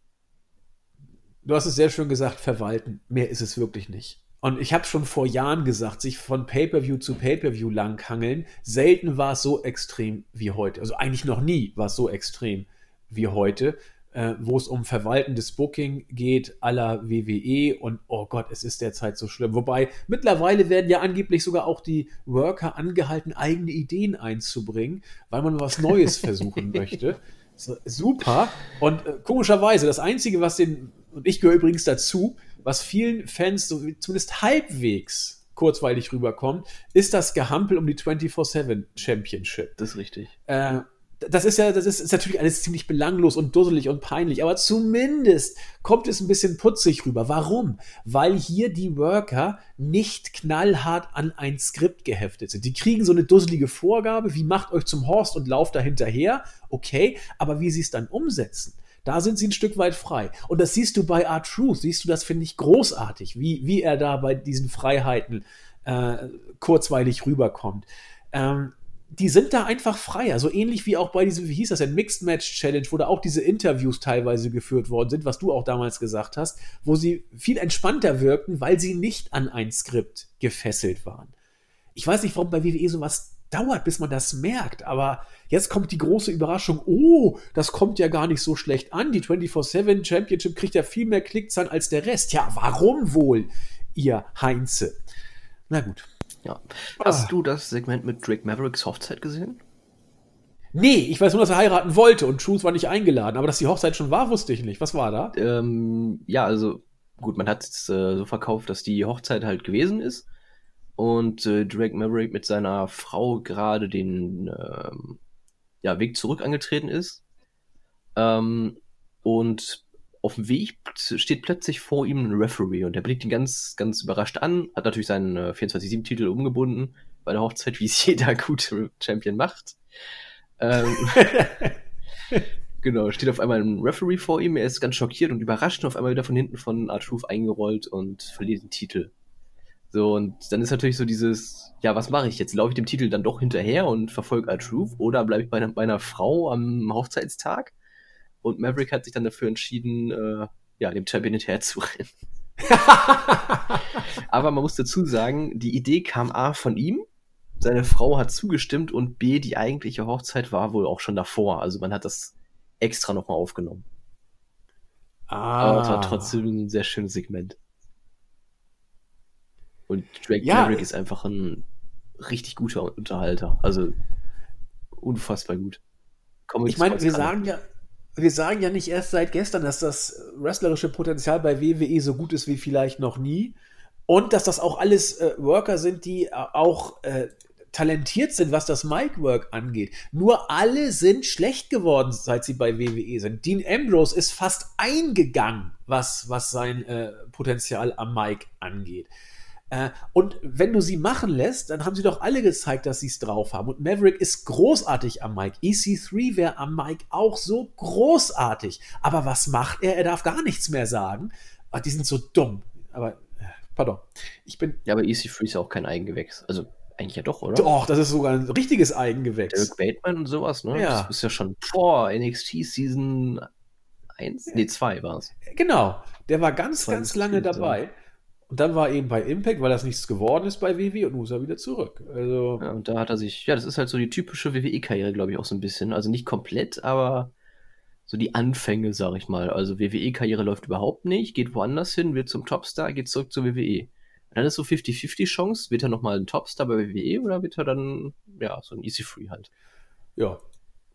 Du hast es sehr schön gesagt, verwalten. Mehr ist es wirklich nicht. Und ich habe schon vor Jahren gesagt, sich von Pay-per-View zu Pay-per-View langhangeln, selten war es so extrem wie heute. Also eigentlich noch nie war es so extrem wie heute, äh, wo es um verwaltendes Booking geht, aller WWE und oh Gott, es ist derzeit so schlimm. Wobei mittlerweile werden ja angeblich sogar auch die Worker angehalten, eigene Ideen einzubringen, weil man was Neues versuchen möchte. So, super. Und äh, komischerweise, das Einzige, was den, und ich gehöre übrigens dazu, was vielen Fans so zumindest halbwegs kurzweilig rüberkommt, ist das Gehampel um die 24-7 Championship. Das ist richtig. Äh, das ist ja, das ist, ist, natürlich alles ziemlich belanglos und dusselig und peinlich, aber zumindest kommt es ein bisschen putzig rüber. Warum? Weil hier die Worker nicht knallhart an ein Skript geheftet sind. Die kriegen so eine dusselige Vorgabe, wie macht euch zum Horst und lauft da hinterher, okay, aber wie sie es dann umsetzen, da sind sie ein Stück weit frei. Und das siehst du bei Art Truth, siehst du das, finde ich, großartig, wie, wie er da bei diesen Freiheiten äh, kurzweilig rüberkommt. Ähm, die sind da einfach freier. So ähnlich wie auch bei diesem, wie hieß das denn, Mixed Match Challenge, wo da auch diese Interviews teilweise geführt worden sind, was du auch damals gesagt hast, wo sie viel entspannter wirkten, weil sie nicht an ein Skript gefesselt waren. Ich weiß nicht, warum bei WWE sowas dauert, bis man das merkt, aber jetzt kommt die große Überraschung, oh, das kommt ja gar nicht so schlecht an. Die 24-7 Championship kriegt ja viel mehr Klickzahlen als der Rest. Ja, warum wohl, ihr Heinze? Na gut. Ja. Hast ah. du das Segment mit Drake Mavericks Hochzeit gesehen? Nee, ich weiß nur, dass er heiraten wollte und Truth war nicht eingeladen, aber dass die Hochzeit schon war, wusste ich nicht. Was war da? Ähm, ja, also gut, man hat es äh, so verkauft, dass die Hochzeit halt gewesen ist und äh, Drake Maverick mit seiner Frau gerade den äh, ja, Weg zurück angetreten ist. Ähm, und auf dem Weg steht plötzlich vor ihm ein Referee und der blickt ihn ganz, ganz überrascht an, hat natürlich seinen äh, 24-7-Titel umgebunden bei der Hochzeit, wie es jeder gute Champion macht. Ähm, genau, steht auf einmal ein Referee vor ihm, er ist ganz schockiert und überrascht und auf einmal wieder von hinten von R-Truth eingerollt und verliert den Titel. So, und dann ist natürlich so dieses, ja, was mache ich jetzt? Laufe ich dem Titel dann doch hinterher und verfolge R-Truth oder bleibe ich bei einer, bei einer Frau am Hochzeitstag? Und Maverick hat sich dann dafür entschieden, äh, ja, dem Champion hinterherzurennen. Aber man muss dazu sagen, die Idee kam A von ihm, seine Frau hat zugestimmt und B, die eigentliche Hochzeit war wohl auch schon davor. Also man hat das extra nochmal aufgenommen. Ah. Aber es war trotzdem ein sehr schönes Segment. Und Drake ja, Maverick ist einfach ein richtig guter Unterhalter. Also unfassbar gut. Comedy ich meine, wir sagen ja, wir sagen ja nicht erst seit gestern, dass das wrestlerische Potenzial bei WWE so gut ist wie vielleicht noch nie. Und dass das auch alles äh, Worker sind, die äh, auch äh, talentiert sind, was das Mic-Work angeht. Nur alle sind schlecht geworden, seit sie bei WWE sind. Dean Ambrose ist fast eingegangen, was, was sein äh, Potenzial am Mic angeht. Äh, und wenn du sie machen lässt, dann haben sie doch alle gezeigt, dass sie es drauf haben. Und Maverick ist großartig am Mic. EC3 wäre am Mic auch so großartig. Aber was macht er? Er darf gar nichts mehr sagen. Ach, die sind so dumm. Aber, äh, pardon. Ich bin. Ja, aber EC3 ist ja auch kein Eigengewächs. Also, eigentlich ja doch, oder? Doch, das ist sogar ein richtiges Eigengewächs. Derek Bateman und sowas, ne? Ja. Das ist ja schon vor NXT Season 1, nee, 2 war es. Genau. Der war ganz, ganz lange dabei. So. Und dann war eben bei Impact, weil das nichts geworden ist bei WWE und nun ist er wieder zurück. Also ja, und da hat er sich, ja, das ist halt so die typische WWE-Karriere, glaube ich, auch so ein bisschen. Also nicht komplett, aber so die Anfänge, sag ich mal. Also WWE-Karriere läuft überhaupt nicht, geht woanders hin, wird zum Topstar, geht zurück zur WWE. Und dann ist so 50-50 Chance, wird er nochmal ein Topstar bei WWE oder wird er dann, ja, so ein Easy Free halt. Ja,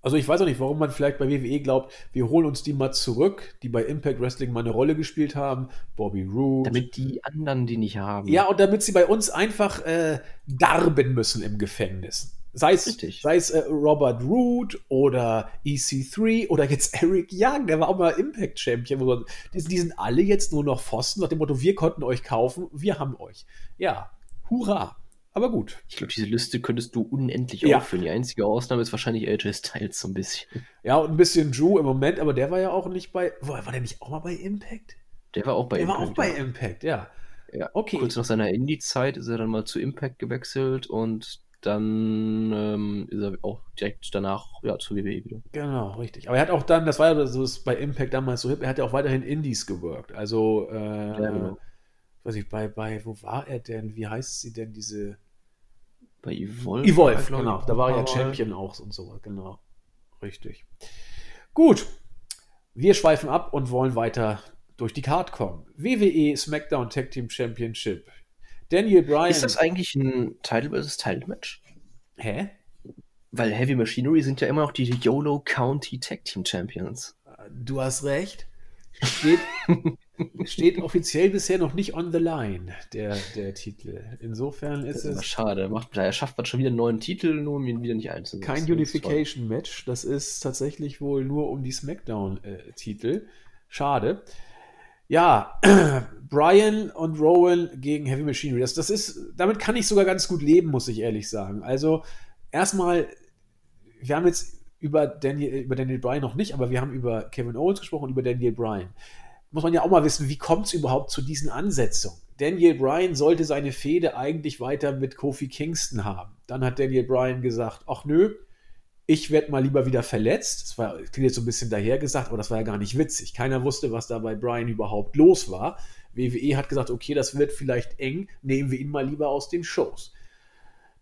also ich weiß auch nicht, warum man vielleicht bei WWE glaubt, wir holen uns die mal zurück, die bei Impact Wrestling mal eine Rolle gespielt haben. Bobby Roode. Damit die anderen die nicht haben. Ja, und damit sie bei uns einfach äh, darben müssen im Gefängnis. Sei es, sei es äh, Robert Roode oder EC3 oder jetzt Eric Young, der war auch mal Impact Champion. Die, die sind alle jetzt nur noch Pfosten nach dem Motto, wir konnten euch kaufen, wir haben euch. Ja, hurra. Aber gut. Ich glaube, diese Liste könntest du unendlich ja. aufführen. Die einzige Ausnahme ist wahrscheinlich AJ Styles so ein bisschen. Ja, und ein bisschen Drew im Moment, aber der war ja auch nicht bei. War der nicht auch mal bei Impact? Der war auch bei der Impact. Der war auch bei ja. Impact, ja. Ja, okay. Kurz nach seiner Indie-Zeit ist er dann mal zu Impact gewechselt und dann ähm, ist er auch direkt danach ja, zu WWE wieder. Genau, richtig. Aber er hat auch dann, das war ja so bei Impact damals so hip, er hat ja auch weiterhin Indies gewirkt. Also, äh, ja, genau. weiß ich, bei, bei, wo war er denn? Wie heißt sie denn, diese bei Evolve. Evolve, genau. Da war ja Champion auch und so. Genau. Richtig. Gut. Wir schweifen ab und wollen weiter durch die Card kommen. WWE SmackDown Tag Team Championship. Daniel Bryan. Ist das eigentlich ein Title vs. Title Match? Hä? Weil Heavy Machinery sind ja immer noch die YOLO County Tag Team Champions. Du hast recht. Steht, Steht offiziell bisher noch nicht on the line, der, der Titel. Insofern ist, Das es schade. Macht, daher schafft man schon wieder einen neuen Titel, nur um ihn wieder nicht einzusetzen. kein. Unification-Match. Das ist tatsächlich wohl nur um die SmackDown-Titel. Schade. Ja, Brian und Rowan gegen Heavy Machinery. Das, das ist, damit kann ich sogar ganz gut leben, muss ich ehrlich sagen. Also, erstmal, wir haben jetzt über Daniel, über Daniel Bryan noch nicht, aber wir haben über Kevin Owens gesprochen und über Daniel Bryan. Muss man ja auch mal wissen, wie kommt es überhaupt zu diesen Ansetzungen? Daniel Bryan sollte seine Fehde eigentlich weiter mit Kofi Kingston haben. Dann hat Daniel Bryan gesagt, ach nö, ich werde mal lieber wieder verletzt. Das war, klingt jetzt so ein bisschen dahergesagt, aber das war ja gar nicht witzig. Keiner wusste, was da bei Bryan überhaupt los war. WWE hat gesagt, okay, das wird vielleicht eng, nehmen wir ihn mal lieber aus den Shows.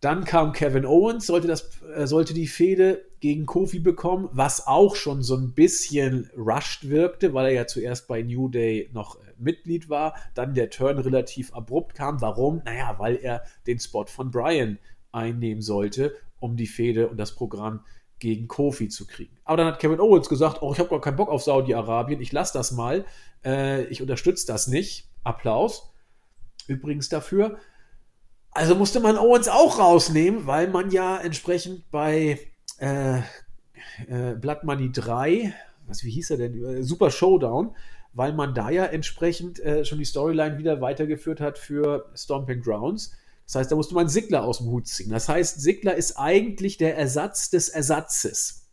Dann kam Kevin Owens, sollte, das, äh, sollte die Fehde gegen Kofi bekommen, was auch schon so ein bisschen rushed wirkte, weil er ja zuerst bei New Day noch äh, Mitglied war. Dann der Turn relativ abrupt kam. Warum? Naja, weil er den Spot von Bryan einnehmen sollte, um die Fehde und das Programm gegen Kofi zu kriegen. Aber dann hat Kevin Owens gesagt, oh, ich habe gar keinen Bock auf Saudi-Arabien, ich lasse das mal, äh, ich unterstütze das nicht. Applaus. Übrigens dafür. Also musste man Owens auch rausnehmen, weil man ja entsprechend bei äh, äh, Blood Money 3, was, wie hieß er denn, Äh, Super Showdown, weil man da ja entsprechend äh, schon die Storyline wieder weitergeführt hat für Stomping Grounds. Das heißt, da musste man Sigler aus dem Hut ziehen. Das heißt, Sigler ist eigentlich der Ersatz des Ersatzes.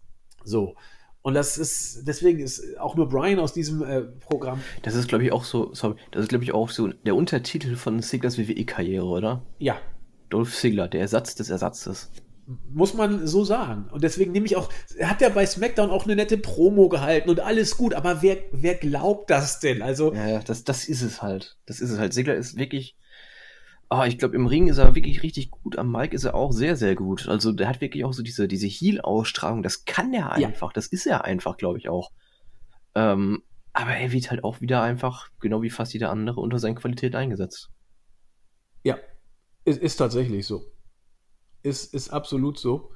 So. Und das ist, deswegen ist auch nur Brian aus diesem äh, Programm. Das ist, glaube ich, auch so, sorry, das ist, glaube ich, auch so der Untertitel von Ziglers WWE-Karriere, oder? Ja, Dolph Ziggler, der Ersatz des Ersatzes. muss man so sagen. Und deswegen nehme ich auch, er hat ja bei SmackDown auch eine nette Promo gehalten und alles gut, aber wer, wer glaubt das denn? Also, Ja, ja, das, das ist es halt. Das ist es halt. Ziggler ist wirklich. Ah, ich glaube, im Ring ist er wirklich richtig gut. Am Mic ist er auch sehr, sehr gut. Also, der hat wirklich auch so diese, diese Heel-Ausstrahlung. Das kann er Ja. einfach. Das ist er einfach, glaube ich auch. Ähm, aber er wird halt auch wieder einfach, genau wie fast jeder andere, unter seinen Qualität eingesetzt. ja, ist, ist tatsächlich so. Ist, ist absolut so.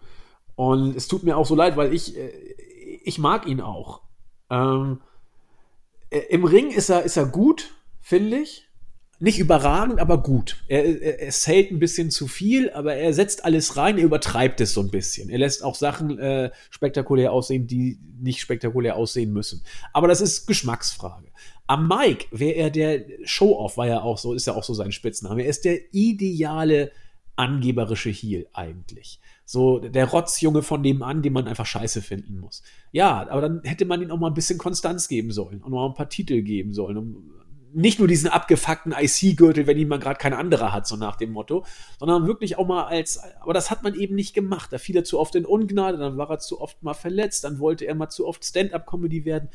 Und es tut mir auch so leid, weil ich, äh, ich mag ihn auch. Ähm, äh, Im Ring ist er, ist er gut, finde ich. Nicht überragend, aber gut. Er, er, er zählt ein bisschen zu viel, aber er setzt alles rein, er übertreibt es so ein bisschen. Er lässt auch Sachen äh, spektakulär aussehen, die nicht spektakulär aussehen müssen. Aber das ist Geschmacksfrage. Am Mike wäre er der Show-Off, war ja auch so, ist ja auch so sein Spitzname. Er ist der ideale angeberische Heel eigentlich. So der Rotzjunge von nebenan, den man einfach scheiße finden muss. Ja, aber dann hätte man ihm auch mal ein bisschen Konstanz geben sollen und mal ein paar Titel geben sollen. Und nicht nur diesen abgefuckten IC-Gürtel, wenn ihn mal gerade kein anderer hat, so nach dem Motto, sondern wirklich auch mal als, aber das hat man eben nicht gemacht. Da fiel er zu oft in Ungnade, dann war er zu oft mal verletzt, dann wollte er mal zu oft Stand-up-Comedy werden.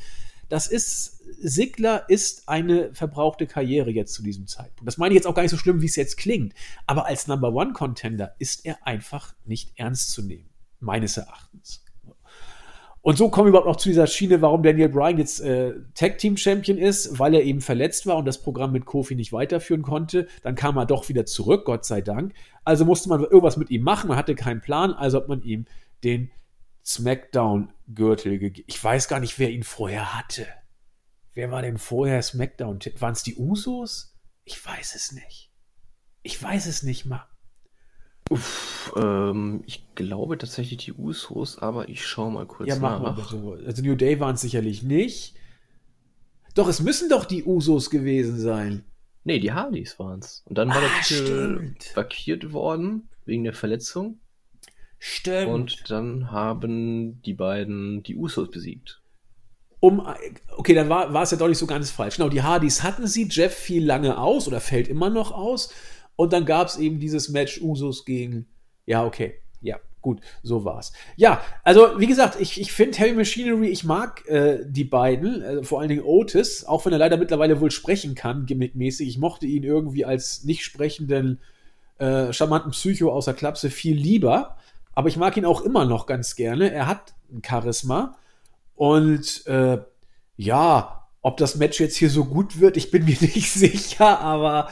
Das ist, Sigler ist eine verbrauchte Karriere jetzt zu diesem Zeitpunkt. Das meine ich jetzt auch gar nicht so schlimm, wie es jetzt klingt. Aber als Number One Contender ist er einfach nicht ernst zu nehmen. Meines Erachtens. Und so kommen wir überhaupt noch zu dieser Schiene, warum Daniel Bryan jetzt äh, Tag Team Champion ist, weil er eben verletzt war und das Programm mit Kofi nicht weiterführen konnte. Dann kam er doch wieder zurück, Gott sei Dank. Also musste man irgendwas mit ihm machen, man hatte keinen Plan, also hat man ihm den SmackDown-Gürtel gegeben. Ich weiß gar nicht, wer ihn vorher hatte. Wer war denn vorher SmackDown? Waren es die Usos? Ich weiß es nicht. Ich weiß es nicht mal. Uff, ähm, ich glaube tatsächlich die Usos, aber ich schaue mal kurz Ja, mach mal nach. bitte. Also New Day waren es sicherlich nicht. Doch, es müssen doch die Usos gewesen sein. Nee, die Hardys waren's. Und dann war Ah, der Titel vakiert worden wegen der Verletzung. Stimmt. Und dann haben die beiden die Usos besiegt. um, okay, dann war, war es ja doch nicht so ganz falsch. Genau, die Hardys hatten sie, Jeff fiel lange aus oder fällt immer noch aus. Und dann gab es eben dieses Match Usos gegen, ja, okay, ja, gut, so war's. Ja, also wie gesagt, ich, ich finde Heavy Machinery, ich mag äh, die beiden, äh, vor allen Dingen Otis, auch wenn er leider mittlerweile wohl sprechen kann, gimmickmäßig. Ich mochte ihn irgendwie als nicht sprechenden, äh, charmanten Psycho außer Klapse viel lieber. Aber ich mag ihn auch immer noch ganz gerne. Er hat ein Charisma. Und äh, ja, ob das Match jetzt hier so gut wird, ich bin mir nicht sicher, aber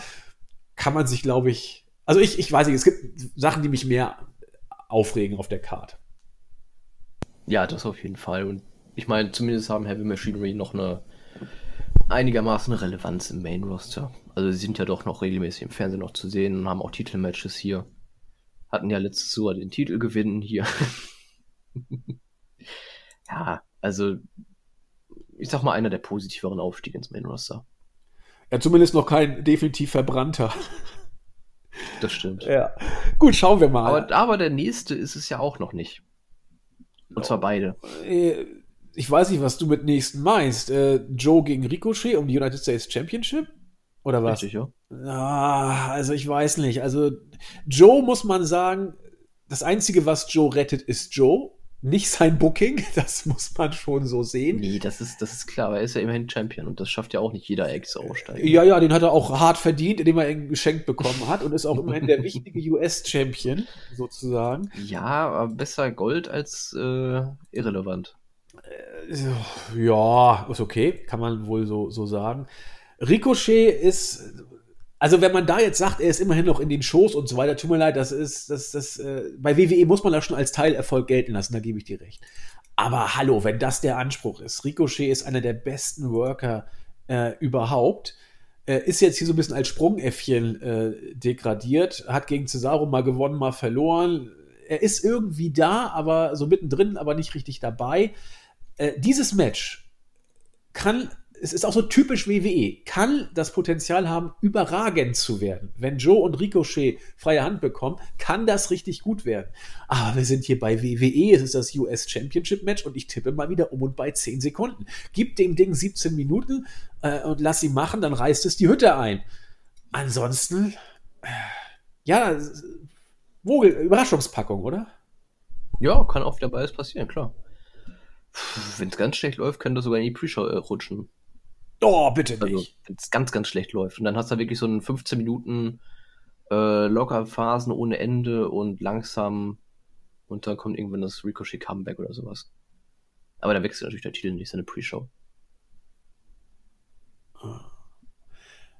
kann man sich, glaube ich. Also ich, ich weiß nicht, es gibt Sachen, die mich mehr aufregen auf der Karte. Ja, das auf jeden Fall. Und ich meine, zumindest haben Heavy Machinery noch eine einigermaßen Relevanz im Main Roster. Also sie sind ja doch noch regelmäßig im Fernsehen noch zu sehen und haben auch Titelmatches hier. Hatten ja letztes Jahr den Titel gewinnen hier. ja, also ich sag mal einer der positiveren Aufstiege ins Main Roster. Ja, zumindest noch kein definitiv verbrannter. Das stimmt. Ja. Gut, schauen wir mal. Aber, aber der nächste ist es ja auch noch nicht. Und zwar beide. Äh, ich weiß nicht, was du mit nächsten meinst. Äh, Joe gegen Ricochet um die United States Championship? Oder was? Richtig, ja. Ah, also ich weiß nicht. Also Joe muss man sagen, das Einzige, was Joe rettet, ist Joe. Nicht sein Booking, das muss man schon so sehen. Nee, das ist, das ist klar, er ist ja immerhin Champion und das schafft ja auch nicht jeder Ex-Aussteiger. Ja, ja, den hat er auch hart verdient, indem er ihn geschenkt bekommen hat und ist auch immerhin der wichtige US-Champion, sozusagen. Ja, aber besser Gold als äh, irrelevant. Äh, ja, ist okay, kann man wohl so, so sagen. Ricochet ist, also wenn man da jetzt sagt, er ist immerhin noch in den Shows und so weiter, tut mir leid, das ist, das, das, äh, bei WWE muss man das schon als Teilerfolg gelten lassen, da gebe ich dir recht. Aber hallo, wenn das der Anspruch ist, Ricochet ist einer der besten Worker äh, überhaupt, äh, ist jetzt hier so ein bisschen als Sprungäffchen äh, degradiert, hat gegen Cesaro mal gewonnen, mal verloren. Er ist irgendwie da, aber so mittendrin, aber nicht richtig dabei. Äh, dieses Match kann es ist auch so typisch WWE, kann das Potenzial haben, überragend zu werden. Wenn Joe und Ricochet freie Hand bekommen, kann das richtig gut werden. Aber wir sind hier bei WWE, es ist das US Championship Match und ich tippe mal wieder um und bei 10 Sekunden. Gib dem Ding 17 Minuten äh, und lass sie machen, dann reißt es die Hütte ein. Ansonsten, äh, ja, Vogel, Überraschungspackung, oder? Ja, kann auch wieder beides passieren, klar. Wenn es ganz schlecht läuft, könnte sogar in die Pre-Show äh, rutschen. Oh, bitte Also, nicht. wenn es ganz, ganz schlecht läuft. Und dann hast du wirklich so einen 15 Minuten äh, locker Phasen ohne Ende und langsam und dann kommt irgendwann das Ricochet Comeback oder sowas. Aber da wechselt natürlich der Titel nicht, seine Pre-Show.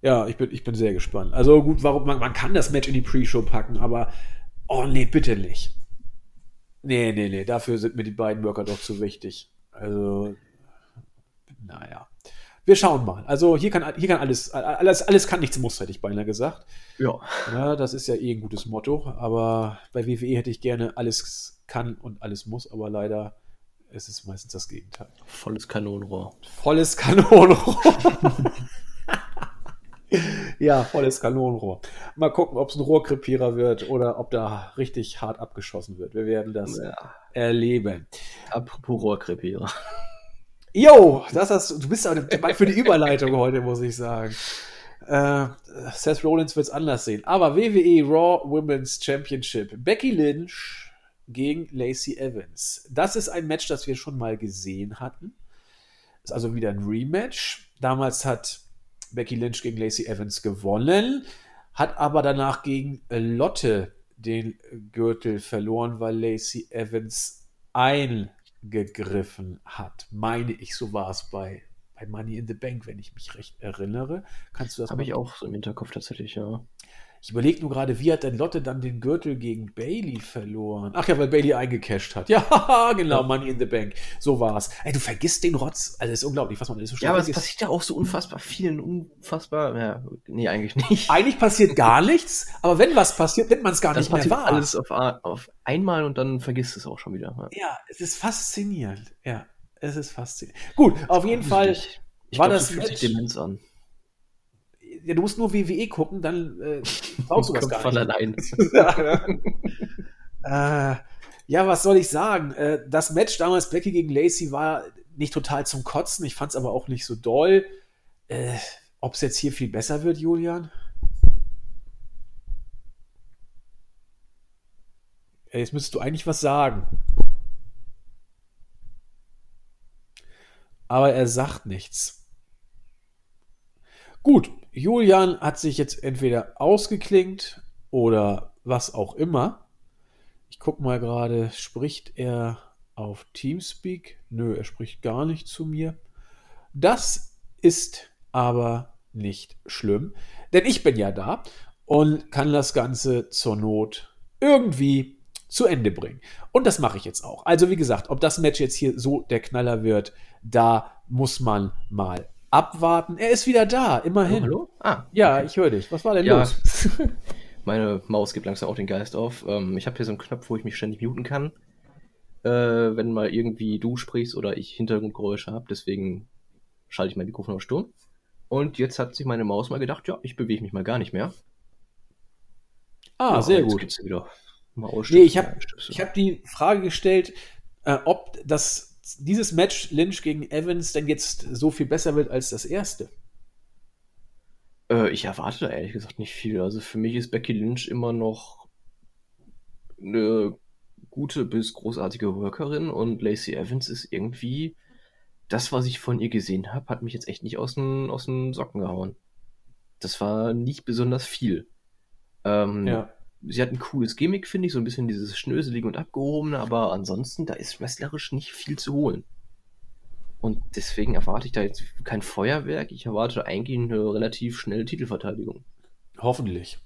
Ja, ich bin, ich bin sehr gespannt. Also gut, warum man, man kann das Match in die Pre-Show packen, aber oh nee, bitte nicht. Nee, nee, nee, dafür sind mir die beiden Worker doch zu wichtig. Also, naja. Wir schauen mal. Also hier kann, hier kann alles, alles, alles kann nichts muss, hätte ich beinahe gesagt. Ja. Ja, das ist ja eh ein gutes Motto, aber bei WWE hätte ich gerne alles kann und alles muss, aber leider ist es meistens das Gegenteil. Volles Kanonenrohr. Volles Kanonenrohr. ja, volles Kanonenrohr. Mal gucken, ob es ein Rohrkrepierer wird oder ob da richtig hart abgeschossen wird. Wir werden das Ja. erleben. Apropos Rohrkrepierer. Jo, das hast, du bist aber für die Überleitung heute, muss ich sagen. Äh, Seth Rollins wird es anders sehen. Aber WWE Raw Women's Championship. Becky Lynch gegen Lacey Evans. Das ist ein Match, das wir schon mal gesehen hatten. Ist also wieder ein Rematch. Damals hat Becky Lynch gegen Lacey Evans gewonnen, hat aber danach gegen Lotte den Gürtel verloren, weil Lacey Evans eingegriffen hat. Meine ich, so war es bei, bei Money in the Bank, wenn ich mich recht erinnere. Kannst du das Habe ich auch so im Hinterkopf tatsächlich, ja. Ich überlege nur gerade, wie hat denn Lotte dann den Gürtel gegen Bailey verloren? Ach ja, weil Bailey eingecasht hat. Ja, genau. Money in the Bank. So war's. Ey, du vergisst den Rotz. Also, ist unglaublich, was man alles so schnell Ja, aber es passiert ja auch so unfassbar vielen, unfassbar, ja, nee, eigentlich nicht. Eigentlich passiert gar nichts, aber wenn was passiert, nimmt man es gar Das nicht mehr passiert wahr. alles auf, auf einmal und dann vergisst es auch schon wieder. Ja. Ja, es ist faszinierend. Ja, es ist faszinierend. Gut, auf jeden Fall. Ich, war glaub, das fühlt sich Demenz an. Ja, du musst nur WWE gucken, dann äh, brauchst du das gar von nicht. allein. äh, ja, was soll ich sagen? Äh, das Match damals Becky gegen Lacey war nicht total zum Kotzen. Ich fand es aber auch nicht so doll. Äh, Ob es jetzt hier viel besser wird, Julian? Ja, jetzt müsstest du eigentlich was sagen. Aber er sagt nichts. Gut, Julian hat sich jetzt entweder ausgeklingt oder was auch immer. Ich guck mal gerade, spricht er auf Teamspeak? Nö, er spricht gar nicht zu mir. Das ist aber nicht schlimm, denn ich bin ja da und kann das Ganze zur Not irgendwie zu Ende bringen. Und das mache ich jetzt auch. Also wie gesagt, ob das Match jetzt hier so der Knaller wird, da muss man mal abwarten. Er ist wieder da, immerhin. hallo? Ah. Ja, okay. ich höre dich. Was war denn ja. los? Meine Maus gibt langsam auch den Geist auf. Ähm, ich habe hier so einen Knopf, wo ich mich ständig muten kann, äh, wenn mal irgendwie du sprichst oder ich Hintergrundgeräusche habe. Deswegen schalte ich mein Mikrofon auf Sturm. Und jetzt hat sich meine Maus mal gedacht, ja, ich bewege mich mal gar nicht mehr. Ah, ja, sehr gut. Wieder nee, ich habe hab die Frage gestellt, äh, ob das, dieses Match Lynch gegen Evans denn jetzt so viel besser wird als das erste. Äh, ich erwarte da ehrlich gesagt nicht viel. Also für mich ist Becky Lynch immer noch eine gute bis großartige Workerin und Lacey Evans ist irgendwie das, was ich von ihr gesehen habe, hat mich jetzt echt nicht aus den, aus den Socken gehauen. Das war nicht besonders viel. Ähm, ja. Sie hat ein cooles Gimmick, finde ich, so ein bisschen dieses Schnöselige und Abgehobene, aber ansonsten, da ist wrestlerisch nicht viel zu holen. Und deswegen erwarte ich da jetzt kein Feuerwerk. Ich erwarte eigentlich eine relativ schnelle Titelverteidigung. Hoffentlich.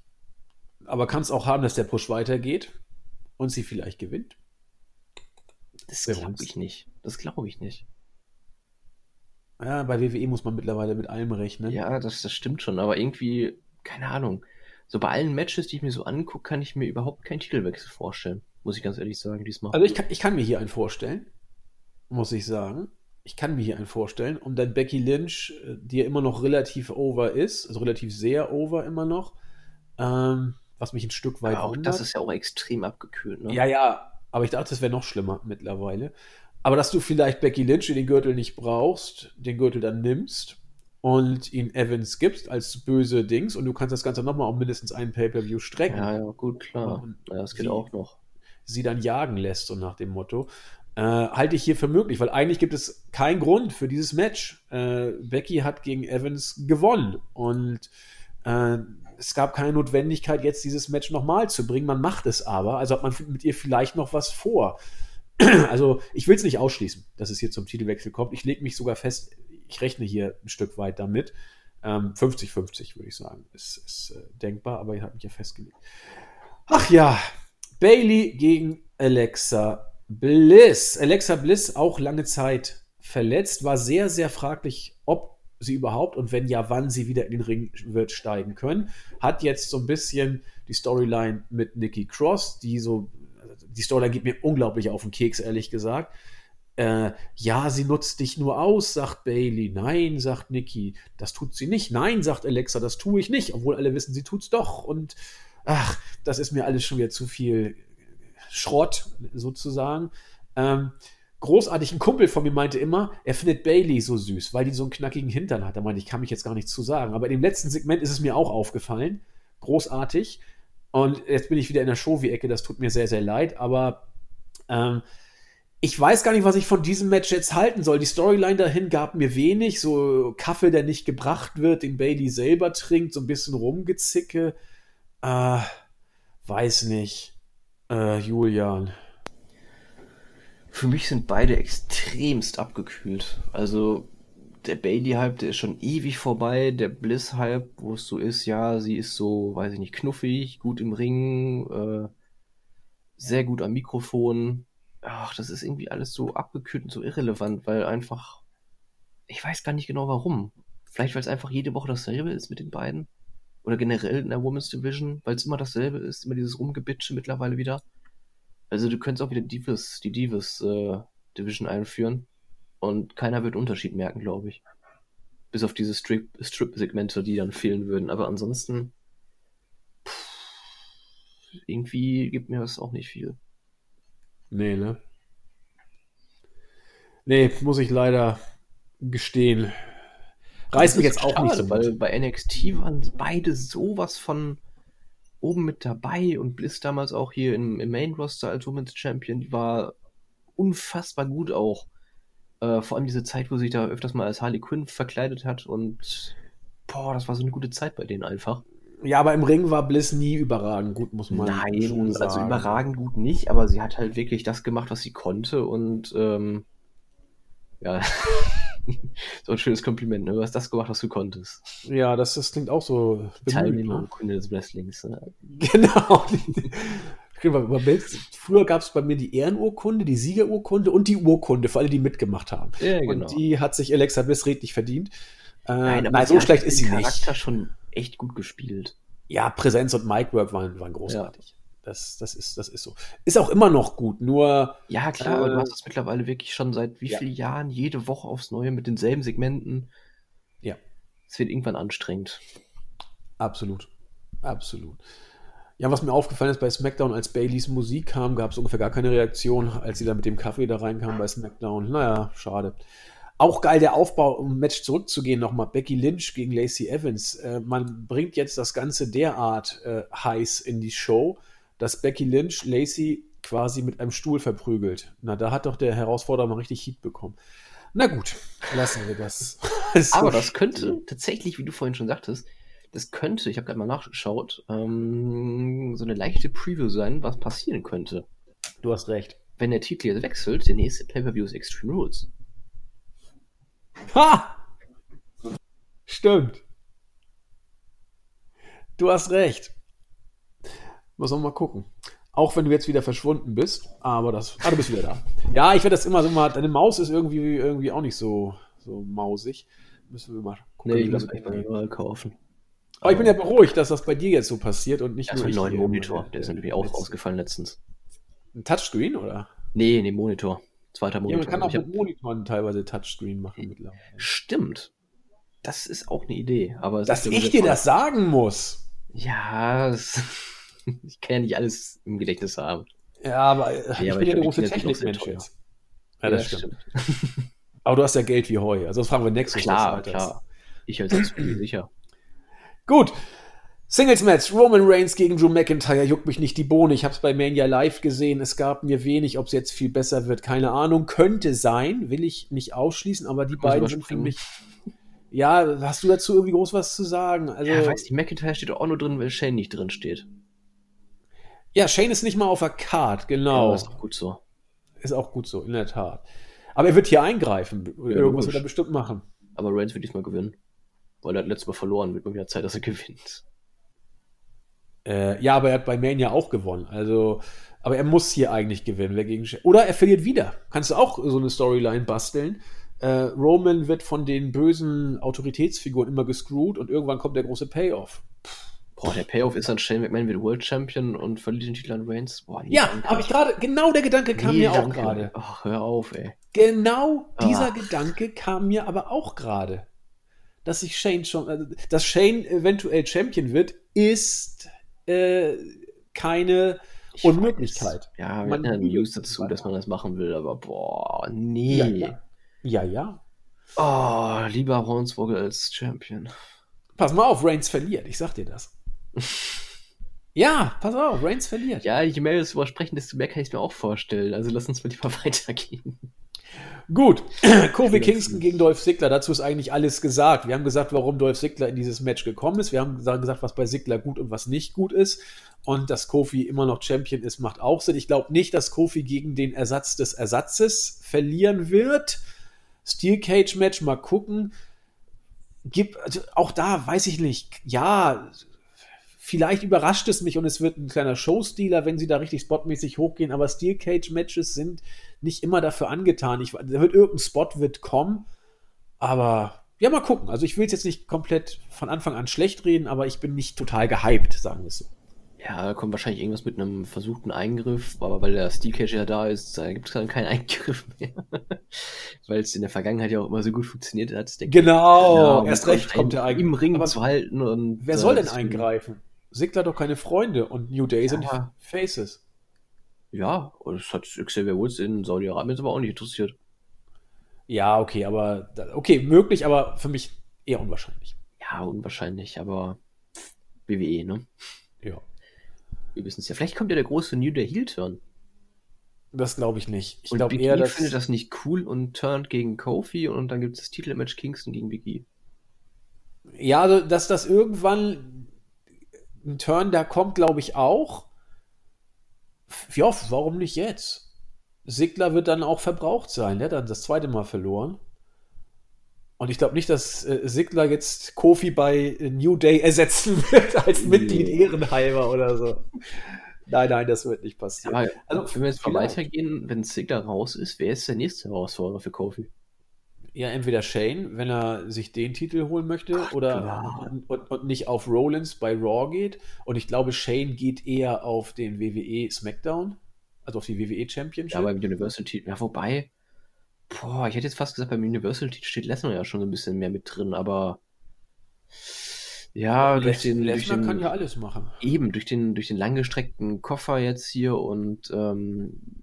Aber kann es auch haben, dass der Push weitergeht und sie vielleicht gewinnt? Das glaube ich nicht. Das glaube ich nicht. Ja, bei WWE muss man mittlerweile mit allem rechnen. Ja, das, das stimmt schon, aber irgendwie, keine Ahnung. So bei allen Matches, die ich mir so angucke, kann ich mir überhaupt keinen Titelwechsel vorstellen. Muss ich ganz ehrlich sagen, diesmal. Also ich kann, ich kann mir hier einen vorstellen, muss ich sagen. Ich kann mir hier einen vorstellen. Und dann Becky Lynch, äh, die ja immer noch relativ over ist, also relativ sehr over immer noch, ähm, was mich ein Stück weit ja, auch wundert. Das ist ja auch extrem abgekühlt, ne? Ja, ja, aber ich dachte, das wäre noch schlimmer mittlerweile. Aber dass du vielleicht Becky Lynch den Gürtel nicht brauchst, den Gürtel dann nimmst und ihn Evans gibst als böse Dings und du kannst das Ganze nochmal um mindestens einen Pay-Per-View strecken. Ja, ja, gut, klar. Ja, das geht sie, auch noch. Sie dann jagen lässt, so nach dem Motto. Äh, halte ich hier für möglich, weil eigentlich gibt es keinen Grund für dieses Match. Äh, Becky hat gegen Evans gewonnen und äh, es gab keine Notwendigkeit, jetzt dieses Match nochmal zu bringen. Man macht es aber, also hat man mit ihr vielleicht noch was vor. Also ich will es nicht ausschließen, dass es hier zum Titelwechsel kommt. Ich lege mich sogar fest, ich rechne hier ein Stück weit damit. 50-50 ähm, würde ich sagen, ist, ist äh, denkbar, aber ihr habt mich ja festgelegt. Ach ja, Bailey gegen Alexa Bliss. Alexa Bliss auch lange Zeit verletzt, war sehr, sehr fraglich, ob sie überhaupt und wenn ja, wann sie wieder in den Ring wird steigen können. Hat jetzt so ein bisschen die Storyline mit Nikki Cross, die so die Storyline geht mir unglaublich auf den Keks, ehrlich gesagt. Äh, ja, sie nutzt dich nur aus, sagt Bailey. Nein, sagt Nikki, das tut sie nicht. Nein, sagt Alexa, das tue ich nicht, obwohl alle wissen, sie tut's doch. Und ach, das ist mir alles schon wieder zu viel Schrott, sozusagen. Ähm, großartig, ein Kumpel von mir meinte immer, er findet Bailey so süß, weil die so einen knackigen Hintern hat. Da meinte ich, kann mich jetzt gar nichts zu sagen. Aber in dem letzten Segment ist es mir auch aufgefallen. Großartig. Und jetzt bin ich wieder in der Show-Ecke, das tut mir sehr, sehr leid, aber ähm, ich weiß gar nicht, was ich von diesem Match jetzt halten soll. Die Storyline dahin gab mir wenig, so Kaffee, der nicht gebracht wird, den Bailey selber trinkt, so ein bisschen rumgezicke. Äh, weiß nicht. Äh, Julian. Für mich sind beide extremst abgekühlt. Also der Bailey-Hype, der ist schon ewig vorbei. Der Bliss-Hype, wo es so ist, ja, sie ist so, weiß ich nicht, knuffig, gut im Ring, äh, sehr gut am Mikrofon. Ach, das ist irgendwie alles so abgekühlt und so irrelevant, weil einfach, ich weiß gar nicht genau warum. Vielleicht, weil es einfach jede Woche dasselbe ist mit den beiden. Oder generell in der Women's Division, weil es immer dasselbe ist, immer dieses Rumgebitsche mittlerweile wieder. Also du könntest auch wieder Divas, die Divas äh, Division einführen und keiner wird Unterschied merken, glaube ich. Bis auf diese Strip-Segmente, Strip die dann fehlen würden. Aber ansonsten, pff, irgendwie gibt mir das auch nicht viel. Nee, ne? Nee, muss ich leider gestehen. Reißt mich jetzt auch schade, nicht so weil bei NXT waren beide sowas von oben mit dabei und Bliss damals auch hier im, im Main Roster als Women's Champion, die war unfassbar gut auch. Äh, vor allem diese Zeit, wo sie sich da öfters mal als Harley Quinn verkleidet hat und boah, das war so eine gute Zeit bei denen einfach. Ja, aber im Ring war Bliss nie überragend gut, muss man Nein, schon also sagen. also überragend gut nicht, aber sie hat halt wirklich das gemacht, was sie konnte und ähm, ja, so ein schönes Kompliment, ne? Du hast das gemacht, was du konntest. Ja, das, das klingt auch so. Teilnehmerurkunde ne? des Wrestlings. Ne? Genau. Früher gab es bei mir die Ehrenurkunde, die Siegerurkunde und die Urkunde für alle, die mitgemacht haben. Ja, genau. Und die hat sich Alexa Bliss redlich verdient. Äh, nein, aber nein, so schlecht ist sie Charakter nicht. Charakter schon echt gut gespielt. Ja, Präsenz und Micwork waren, waren großartig. Ja. Das, das, ist, das ist so. Ist auch immer noch gut, nur. Ja, klar, äh, aber du hast es mittlerweile wirklich schon seit wie ja. vielen Jahren jede Woche aufs Neue mit denselben Segmenten. Ja. Es wird irgendwann anstrengend. Absolut. Absolut. Ja, was mir aufgefallen ist bei SmackDown, als Baileys Musik kam, gab es ungefähr gar keine Reaktion, als sie da mit dem Kaffee da reinkam bei SmackDown. Naja, schade. Auch geil der Aufbau, um Match zurückzugehen, nochmal Becky Lynch gegen Lacey Evans. Äh, man bringt jetzt das Ganze derart äh, heiß in die Show, dass Becky Lynch Lacey quasi mit einem Stuhl verprügelt. Na, da hat doch der Herausforderer mal richtig Heat bekommen. Na gut, lassen wir das. so Aber das könnte tatsächlich, wie du vorhin schon sagtest, das könnte, ich habe gerade mal nachgeschaut, ähm, so eine leichte Preview sein, was passieren könnte. Du hast recht. Wenn der Titel jetzt wechselt, der nächste Pay-Per-View ist Extreme Rules. Ha! Stimmt. Du hast recht. Muss man mal gucken. Auch wenn du jetzt wieder verschwunden bist, aber das. Ah, du bist wieder da. Ja, ich werde das immer so mal. Deine Maus ist irgendwie, irgendwie auch nicht so, so mausig. Müssen wir mal gucken. Nee, ich muss mich mal kaufen. Aber ich bin ja beruhigt, dass das bei dir jetzt so passiert und nicht ja, nur. einen neuen Monitor, der ist natürlich auch ausgefallen letztens. Ein Touchscreen, oder? Nee, nee, Monitor. Zweiter Monitor. Ja, man kann auch mit Monitoren teilweise Touchscreen machen mittlerweile. Stimmt. Das ist auch eine Idee. Aber Dass ich dir das sagen muss. Ja, das, ich kann ja nicht alles im Gedächtnis haben. Ja, aber ja, ich aber bin ja der große Technikmensch jetzt. Ja, das ja, stimmt. stimmt. aber du hast ja Geld wie Heu. Also das fragen wir nächstes Mal. Klar, klar. Ich als sicher. Gut. Singles Match, Roman Reigns gegen Drew McIntyre, juckt mich nicht die Bohne. Ich habe es bei Mania live gesehen. Es gab mir wenig, ob es jetzt viel besser wird, keine Ahnung. Könnte sein, will ich nicht ausschließen, aber die beiden sind für mich. Ja, hast du dazu irgendwie groß was zu sagen? Also, ja, weiß nicht, McIntyre steht auch nur drin, weil Shane nicht drin steht. Ja, Shane ist nicht mal auf der Card, genau. Ja, ist auch gut so. Ist auch gut so, in der Tat. Aber er wird hier eingreifen. Ja, Irgendwas wird er bestimmt machen. Aber Reigns wird diesmal gewinnen. Weil er hat letztes Mal verloren, wird mal wieder Zeit, dass er gewinnt. Äh, ja, aber er hat bei Mania auch gewonnen. Also, aber er muss hier eigentlich gewinnen. Wer gegen Oder er verliert wieder. Kannst du auch so eine Storyline basteln. Äh, Roman wird von den bösen Autoritätsfiguren immer gescrewt und irgendwann kommt der große Payoff. Boah, der Payoff ist dann Shane McMahon wird World Champion und verliert den Titel an Reigns. Boah, ja, habe ich gerade, genau der Gedanke kam nee, mir auch gerade. Ach, hör auf, ey. Genau dieser Ach. Gedanke kam mir aber auch gerade dass sich Shane schon, also, dass Shane eventuell Champion wird, ist äh, keine ich Unmöglichkeit. Weiß. Ja, wir haben News dazu, dass man das machen will, aber boah, nee. Ja, ja. ja, ja. Oh, lieber Hornsvogel als Champion. Pass mal auf, Reigns verliert, ich sag dir das. ja, pass auf, Reigns verliert. Ja, je mehr wir darüber sprechen, desto mehr kann ich mir auch vorstellen. Also lass uns mal lieber weitergehen. Gut, Kofi Kingston gegen Dolph Ziggler, dazu ist eigentlich alles gesagt. Wir haben gesagt, warum Dolph Ziggler in dieses Match gekommen ist. Wir haben gesagt, was bei Ziggler gut und was nicht gut ist. Und dass Kofi immer noch Champion ist, macht auch Sinn. Ich glaube nicht, dass Kofi gegen den Ersatz des Ersatzes verlieren wird. Steel Cage Match, mal gucken. Gibt, also auch da weiß ich nicht. Ja, vielleicht überrascht es mich und es wird ein kleiner Showstealer, wenn sie da richtig spotmäßig hochgehen, aber Steel Cage Matches sind nicht immer dafür angetan. Ich, da wird irgendein Spot wird kommen, aber ja, mal gucken. Also ich will es jetzt nicht komplett von Anfang an schlecht reden, aber ich bin nicht total gehypt, sagen wir es so. Ja, da kommt wahrscheinlich irgendwas mit einem versuchten Eingriff, aber weil der Steel Cage ja da ist, da gibt es dann keinen Eingriff mehr. weil es in der Vergangenheit ja auch immer so gut funktioniert hat. genau, genau, erst recht kommt der Eingriff. Im Ring aber zu halten und. Wer soll denn eingreifen? Sigler doch keine Freunde und New Day sind ja. Faces. Ja, das hat Xavier Woods in Saudi-Arabien aber auch nicht interessiert. Ja, okay, aber okay, möglich, aber für mich eher unwahrscheinlich. Ja, unwahrscheinlich, aber WWE, ne? Ja. Wir wissen es ja. Vielleicht kommt ja der große New Day Heel Turn. Das glaube ich nicht. Ich glaube eher, dass findet das nicht cool und turnt gegen Kofi und dann gibt es das Titelmatch Kingston gegen Big E. Ja, also dass das irgendwann ein Turn da kommt, glaube ich auch. Ja, warum nicht jetzt? Sigler wird dann auch verbraucht sein. Der hat dann das zweite Mal verloren. Und ich glaube nicht, dass äh, Sigler jetzt Kofi bei New Day ersetzen wird als Mitglied Ehrenhalber oder so. Nein, nein, das wird nicht passieren. Aber, also, wenn wir jetzt mal weitergehen, wenn Sigler raus ist, wer ist der nächste Herausforderer für Kofi? Ja, entweder Shane, wenn er sich den Titel holen möchte, Gott, oder und, und nicht auf Rollins bei Raw geht. Und ich glaube, Shane geht eher auf den WWE SmackDown, also auf die WWE Championship. Ja, beim Universal Titel. Ja, wobei, boah, ich hätte jetzt fast gesagt, beim Universal Titel steht Lesnar ja schon ein bisschen mehr mit drin, aber ja, durch den, Lesnar kann ja alles machen. eben durch den durch den langgestreckten Koffer jetzt hier und ähm,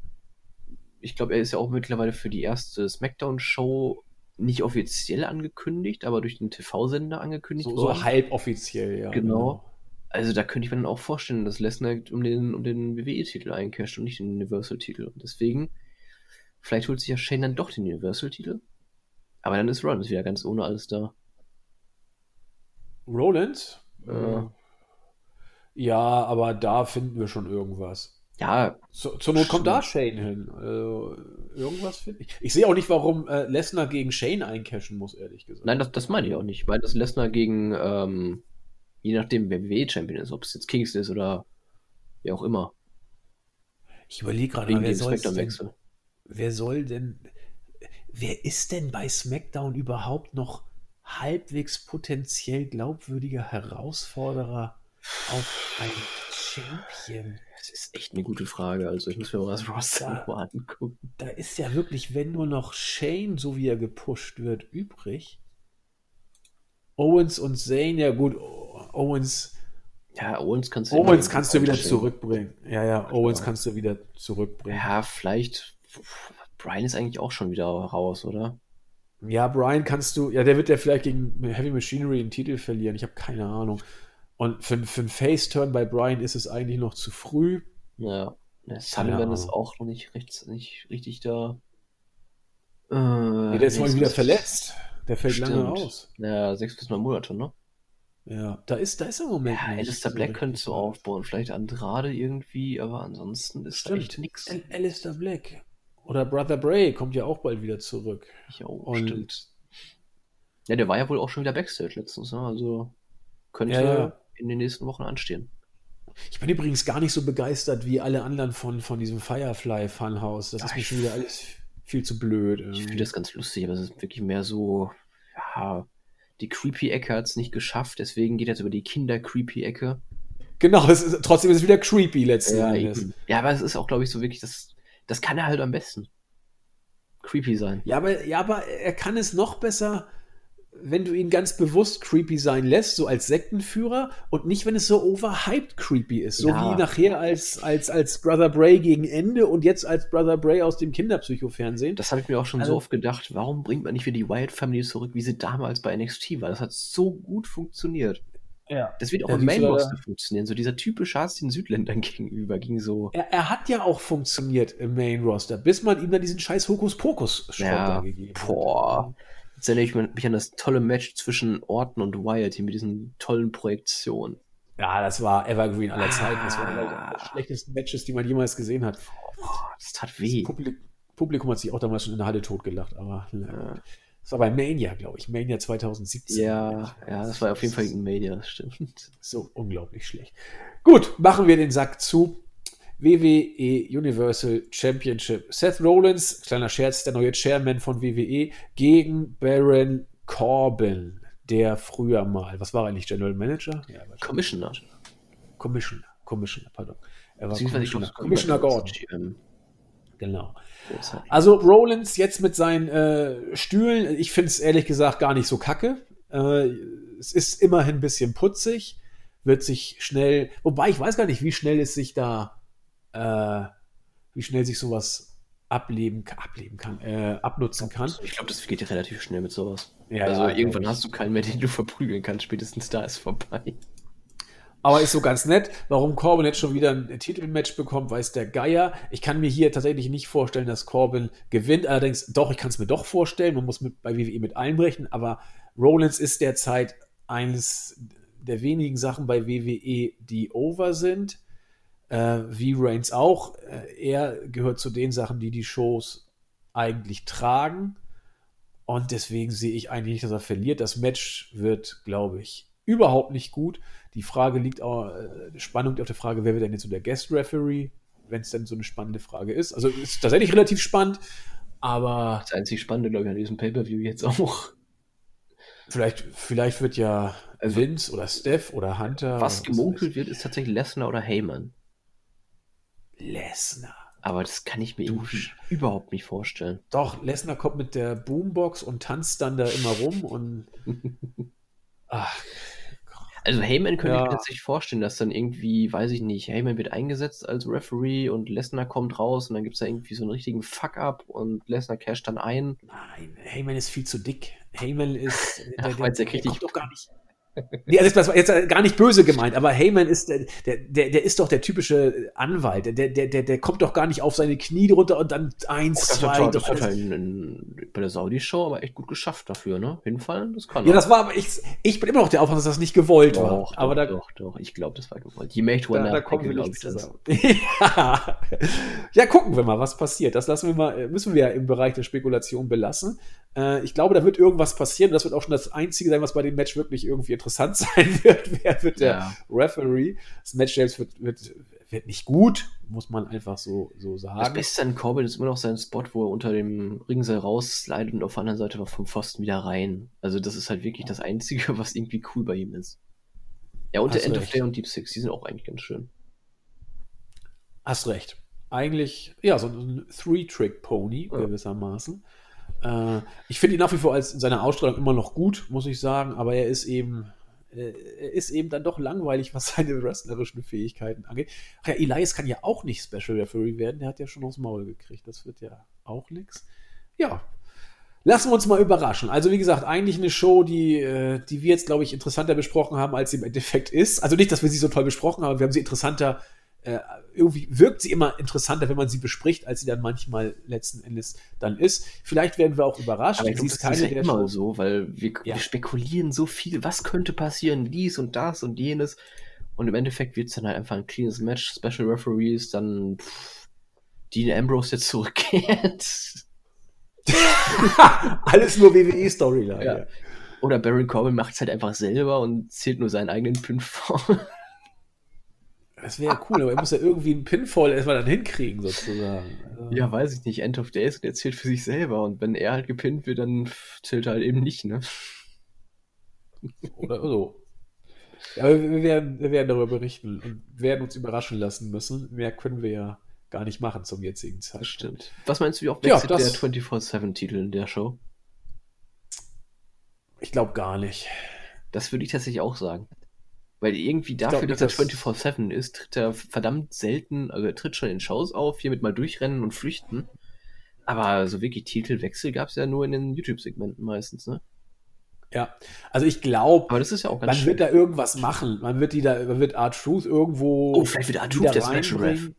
ich glaube, er ist ja auch mittlerweile für die erste SmackDown-Show nicht offiziell angekündigt, aber durch den TV-Sender angekündigt So, worden. so halboffiziell, ja. Genau. Also da könnte ich mir dann auch vorstellen, dass Lesnar um den, um den WWE-Titel eincasht und nicht den Universal-Titel. Und deswegen, vielleicht holt sich ja Shane dann doch den Universal-Titel. Aber dann ist Rollins wieder ganz ohne alles da. Rollins? Ja. Ja, aber da finden wir schon irgendwas. Ja, Zu, zur Not kommt da Shane hin. Also, irgendwas finde ich. Ich sehe auch nicht, warum äh, Lesnar gegen Shane eincashen muss, ehrlich gesagt. nein, das, das meine ich auch nicht. Weil das Lesnar gegen, ähm, je nachdem, wer WWE-Champion ist, ob es jetzt Kings ist oder wie auch immer, Ich überlege gerade, wer denn, wer soll denn. Wer ist denn bei SmackDown überhaupt noch halbwegs potenziell glaubwürdiger Herausforderer auf ein Champion? Das ist echt eine gute Frage. Also ich muss mir mal das Roster Ja. nochmal angucken. Da ist ja wirklich, wenn nur noch Shane, so wie er gepusht wird, übrig. Owens und Zayn, ja gut, Owens, Ja, Owens kannst du Owens kannst du wieder einstellen. zurückbringen. Ja, ja, Owens klar. kannst du wieder zurückbringen. Ja, vielleicht. Brian ist eigentlich auch schon wieder raus, oder? Ja, Brian kannst du, ja, der wird ja vielleicht gegen Heavy Machinery den Titel verlieren. Ich habe keine Ahnung. Und für, für einen Face-Turn bei Brian ist es eigentlich noch zu früh. Ja. Der Sullivan ist auch noch nicht, rechts, nicht richtig da. Äh, Nee, der ist mal wieder verletzt. Der fällt lange Stimmt. aus. Ja, sechs bis neun Monate, ne? Ja, da ist, da ist im Moment. Ja, Alistair so Black richtig könntest du aufbauen. Vielleicht Andrade irgendwie, aber ansonsten ist da Stimmt. echt. Al- Alistair Black. Oder Brother Bray kommt ja auch bald wieder zurück. Ja, Und stimmt. Ja, der war ja wohl auch schon wieder Backstage letztens, ne? Also könnte Ja, ja. In den nächsten Wochen anstehen. ich bin übrigens gar nicht so begeistert wie alle anderen von, von diesem Firefly Funhouse. Das Ja, ist mir ich- schon wieder alles viel zu blöd. Ich finde das ganz lustig, aber es ist wirklich mehr so, ja, die Creepy-Ecke hat es nicht geschafft, deswegen geht jetzt über die Kinder-Creepy-Ecke. Genau, es ist, trotzdem ist es wieder creepy letzten Ja, Endes. eben. ja, aber es ist auch, glaube ich, so wirklich, das, das kann er halt am besten. Creepy sein. Ja, aber, ja, aber er kann es noch besser, wenn du ihn ganz bewusst creepy sein lässt, so als Sektenführer und nicht, wenn es so overhyped creepy ist. So Ja. wie nachher als, als, als Brother Bray gegen Ende und jetzt als Brother Bray aus dem Kinderpsycho-Fernsehen. Das habe ich mir auch schon Also- so oft gedacht, warum bringt man nicht wieder die Wyatt Family zurück, wie sie damals bei NXT war? Das hat so gut funktioniert. Ja. Das wird auch Ja, im siehst du, Main da- Roster funktionieren. So dieser typische Hass den Südländern gegenüber ging so. Er, er hat ja auch funktioniert im Main Roster, bis man ihm dann diesen scheiß Hokuspokus-Schrott Ja, da gegeben hat. boah. Jetzt erinnere ich mich an das tolle Match zwischen Orton und Wyatt hier mit diesen tollen Projektionen. Ja, das war Evergreen aller Zeiten. Das war Ah. einer der schlechtesten Matches, die man jemals gesehen hat. Boah, das tat weh. Publik Publikum hat sich auch damals schon in der Halle totgelacht, aber Ja. ja. das war bei Mania, glaube ich. Mania 2017. Ja, ja, das war auf jeden Fall ein Media, das stimmt. So unglaublich schlecht. Gut, machen wir den Sack zu. WWE Universal Championship. Seth Rollins, kleiner Scherz, der neue Chairman von WWE, gegen Baron Corbin, der früher mal, was war er eigentlich, General Manager? Ja, er Commissioner. Commissioner, Commissioner, pardon. Er war Commissioner, Commissioner Gordon, genau. Also Rollins jetzt mit seinen äh, Stühlen, ich finde es ehrlich gesagt gar nicht so kacke. Äh, es ist immerhin ein bisschen putzig, wird sich schnell, wobei ich weiß gar nicht, wie schnell es sich da, äh, wie schnell sich sowas ableben, ableben kann, äh, abnutzen kann. Ich glaube, das geht ja relativ schnell mit sowas. Ja, also ja, irgendwann hast du keinen mehr, den du verprügeln kannst. Spätestens da ist vorbei. Aber ist so ganz nett. Warum Corbin jetzt schon wieder ein Titelmatch bekommt, weiß der Geier. Ich kann mir hier tatsächlich nicht vorstellen, dass Corbin gewinnt. Allerdings, doch, ich kann es mir doch vorstellen. Man muss mit, bei WWE mit allen brechen. Aber Rollins ist derzeit eines der wenigen Sachen bei WWE, die over sind. Äh, wie Reigns auch. Äh, er gehört zu den Sachen, die die Shows eigentlich tragen. Und deswegen sehe ich eigentlich nicht, dass er verliert. Das Match wird, glaube ich, überhaupt nicht gut. Die Frage liegt auch, äh, Spannung liegt auf der Frage, wer wird denn jetzt so der Guest Referee, wenn es denn so eine spannende Frage ist. Also ist tatsächlich relativ spannend. Aber. Das einzig Spannende, glaube ich, an diesem Pay-Per-View jetzt auch. Vielleicht, vielleicht wird ja also, Vince oder Steph oder Hunter. Was gemunkelt wird, ist tatsächlich Lesnar oder Heyman. Lesnar. Aber das kann ich mir überhaupt nicht vorstellen. Doch, Lesnar kommt mit der Boombox und tanzt dann da immer rum und. Ach, also Heyman könnte ja. ich mir tatsächlich vorstellen, dass dann irgendwie, weiß ich nicht, Heyman wird eingesetzt als Referee und Lesnar kommt raus und dann gibt es da irgendwie so einen richtigen Fuck-up und Lesnar casht dann ein. Nein, Heyman ist viel zu dick. Heyman ist. Ach, der, der, der, der kommt doch gar nicht. Nee, also das war jetzt gar nicht böse gemeint, aber Heyman ist der, der, der ist doch der typische Anwalt. Der, der, der, der kommt doch gar nicht auf seine Knie runter und dann eins, oh, zwei, hat, das hat er in, in, bei der Saudi-Show aber echt gut geschafft dafür, ne? Hinfallen, das kann Ja, das war aber ich, ich bin immer noch der Auffassung, dass das nicht gewollt doch, war. Doch, aber da, doch, doch, ich glaube, das war gewollt. Die Make da, da kommen wir nicht zusammen. ja. ja, gucken wir mal, was passiert. Das lassen wir mal, müssen wir ja im Bereich der Spekulation belassen. Äh, ich glaube, da wird irgendwas passieren. Das wird auch schon das Einzige sein, was bei dem Match wirklich irgendwie interessant sein wird. Wer wird der ja. Referee? Das Match selbst wird, wird, wird nicht gut, muss man einfach so, so sagen. Das Beste an Corbin ist immer noch sein Spot, wo er unter dem Ringseil rausslidet und auf der anderen Seite vom Pfosten wieder rein. Also, das ist halt wirklich das Einzige, was irgendwie cool bei ihm ist. Ja, und Hast der End recht. of Day und Deep Six, die sind auch eigentlich ganz schön. Hast recht. Eigentlich, ja, so ein Three-Trick-Pony ja. gewissermaßen. Äh, ich finde ihn nach wie vor als in seiner Ausstrahlung immer noch gut, muss ich sagen, aber er ist eben, äh, er ist eben dann doch langweilig, was seine wrestlerischen Fähigkeiten angeht. Ach ja, Elias kann ja auch nicht Special Referee werden, der hat ja schon aufs Maul gekriegt. Das wird ja auch nichts. Ja, Lassen wir uns mal überraschen. Also, wie gesagt, eigentlich eine Show, die, äh, die wir jetzt, glaube ich, interessanter besprochen haben, als sie im Endeffekt ist. Also nicht, dass wir sie so toll besprochen haben, wir haben sie interessanter äh, irgendwie wirkt sie immer interessanter, wenn man sie bespricht, als sie dann manchmal letzten Endes dann ist. Vielleicht werden wir auch überrascht. Aber ich glaub, das ist ja immer so, weil wir, ja. wir, spekulieren so viel, was könnte passieren, dies und das und jenes. Und im Endeffekt wird es dann halt einfach ein cleanes Match, Special Referees, dann pff, Dean Ambrose jetzt zurückkehrt. Alles nur WWE-Storyline. Ja. Oder Baron Corbin macht es halt einfach selber und zählt nur seinen eigenen Pin vor. Das wäre ja cool, aber er muss ja irgendwie einen Pinfall erstmal dann hinkriegen, sozusagen. Also ja, weiß ich nicht. End of Days, der zählt für sich selber. Und wenn er halt gepinnt wird, dann zählt er halt eben nicht, ne? Oder so. Ja, aber wir werden, wir werden darüber berichten und werden uns überraschen lassen müssen. Mehr können wir ja gar nicht machen zum jetzigen Zeitpunkt. Stimmt. Was meinst du, wie oft wechselt ja, der 24-7-Titel in der Show? Ich glaube gar nicht. Das würde ich tatsächlich auch sagen. Weil irgendwie dafür, glaub, dass er 24-7 ist, tritt er verdammt selten, also er tritt schon in Shows auf, hier mit mal durchrennen und flüchten. Aber so wirklich Titelwechsel gab es ja nur in den YouTube-Segmenten meistens, ne? Ja, also ich glaube, das ja man schön. wird da irgendwas machen. Man wird die da, man wird Art Truth irgendwo. Oh, vielleicht wird Art Truth der Special Ref.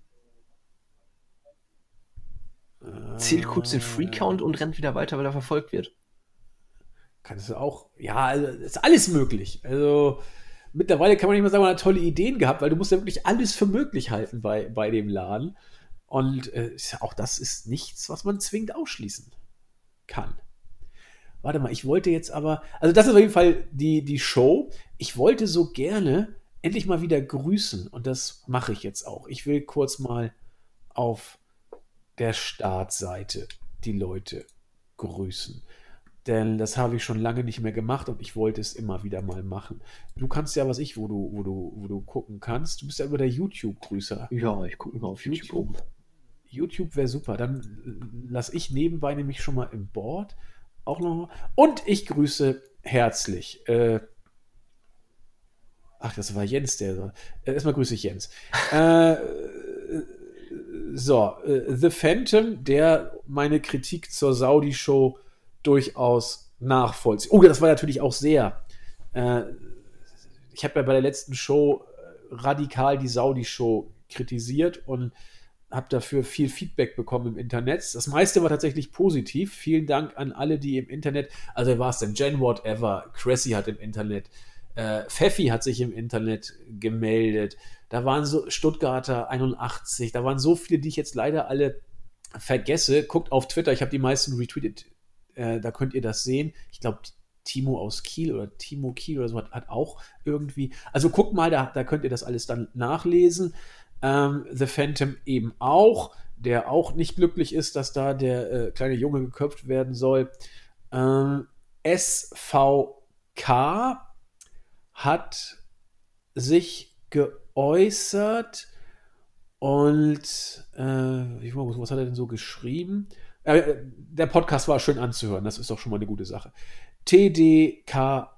Zählt kurz den Free Count und rennt wieder weiter, weil er verfolgt wird. Kann es auch. Ja, also ist alles möglich. Also mittlerweile kann man nicht mehr sagen, man hat tolle Ideen gehabt, weil du musst ja wirklich alles für möglich halten bei, bei dem Laden. Und äh, auch das ist nichts, was man zwingend ausschließen kann. Warte mal, ich wollte jetzt aber, also das ist auf jeden Fall die, die Show. Ich wollte so gerne endlich mal wieder grüßen und das mache ich jetzt auch. Ich will kurz mal auf der Startseite die Leute grüßen. Denn das habe ich schon lange nicht mehr gemacht und ich wollte es immer wieder mal machen. Du kannst ja, was ich, wo du, wo du, wo du gucken kannst. Du bist ja über der YouTube-Grüßer. Ja, ich gucke immer auf YouTube. YouTube, YouTube wäre super. Dann lasse ich nebenbei nämlich schon mal im Board auch noch. Und ich grüße herzlich. Äh, ach, das war Jens, der. Äh, erstmal grüße ich Jens. äh, so, äh, The Phantom, der meine Kritik zur Saudi-Show durchaus nachvollziehen. Oh, das war natürlich auch sehr. Äh, ich habe ja bei der letzten Show äh, radikal die Saudi-Show kritisiert und habe dafür viel Feedback bekommen im Internet. Das meiste war tatsächlich positiv. Vielen Dank an alle, die im Internet, also war es denn Jen Whatever, Cressy hat im Internet, äh, Pfeffi hat sich im Internet gemeldet. Da waren so Stuttgarter 81, da waren so viele, die ich jetzt leider alle vergesse. Guckt auf Twitter, ich habe die meisten retweetet äh, da könnt ihr das sehen. Ich glaube, Timo aus Kiel oder Timo Kiel oder so hat, hat auch irgendwie. Also guckt mal, da, da könnt ihr das alles dann nachlesen. Ähm, The Phantom eben auch. der auch nicht glücklich ist, dass da der äh, kleine Junge geköpft werden soll. Ähm, SVK hat sich geäußert und äh, was hat er denn so geschrieben? Äh, der Podcast war schön anzuhören, das ist doch schon mal eine gute Sache. TDK-HD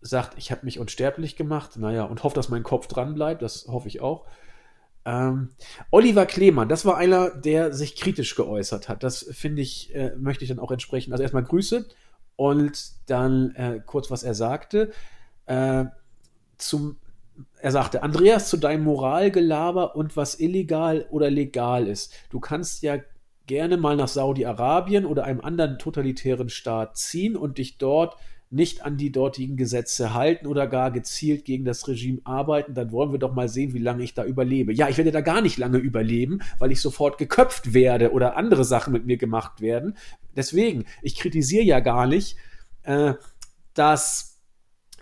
sagt, ich habe mich unsterblich gemacht, naja, und hofft, dass mein Kopf dran bleibt, das hoffe ich auch. Ähm, Oliver Klemann, das war einer, der sich kritisch geäußert hat. Das finde ich, äh, möchte ich dann auch entsprechen. Also erstmal Grüße und dann äh, kurz, was er sagte. Äh, zum, er sagte, Andreas, zu deinem Moralgelaber und was illegal oder legal ist. Du kannst ja gerne mal nach Saudi-Arabien oder einem anderen totalitären Staat ziehen und dich dort nicht an die dortigen Gesetze halten oder gar gezielt gegen das Regime arbeiten, dann wollen wir doch mal sehen, wie lange ich da überlebe. Ja, ich werde da gar nicht lange überleben, weil ich sofort geköpft werde oder andere Sachen mit mir gemacht werden. Deswegen, ich kritisiere ja gar nicht, äh, dass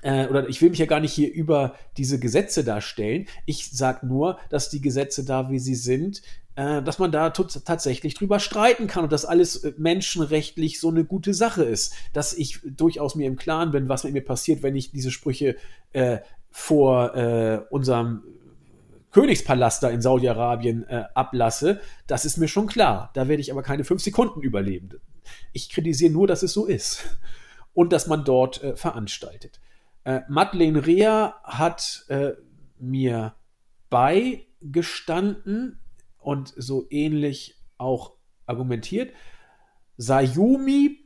äh, oder ich will mich ja gar nicht hier über diese Gesetze darstellen. Ich sage nur, dass die Gesetze da, wie sie sind, äh, dass man da tatsächlich drüber streiten kann und dass alles äh, menschenrechtlich so eine gute Sache ist. Dass ich durchaus mir im Klaren bin, was mit mir passiert, wenn ich diese Sprüche äh, vor äh, unserem Königspalast da in Saudi-Arabien äh, ablasse, das ist mir schon klar. Da werde ich aber keine fünf Sekunden überleben. Ich kritisiere nur, dass es so ist und dass man dort äh, veranstaltet. Äh, Madeleine Rea hat äh, mir beigestanden, und so ähnlich auch argumentiert. Sayumi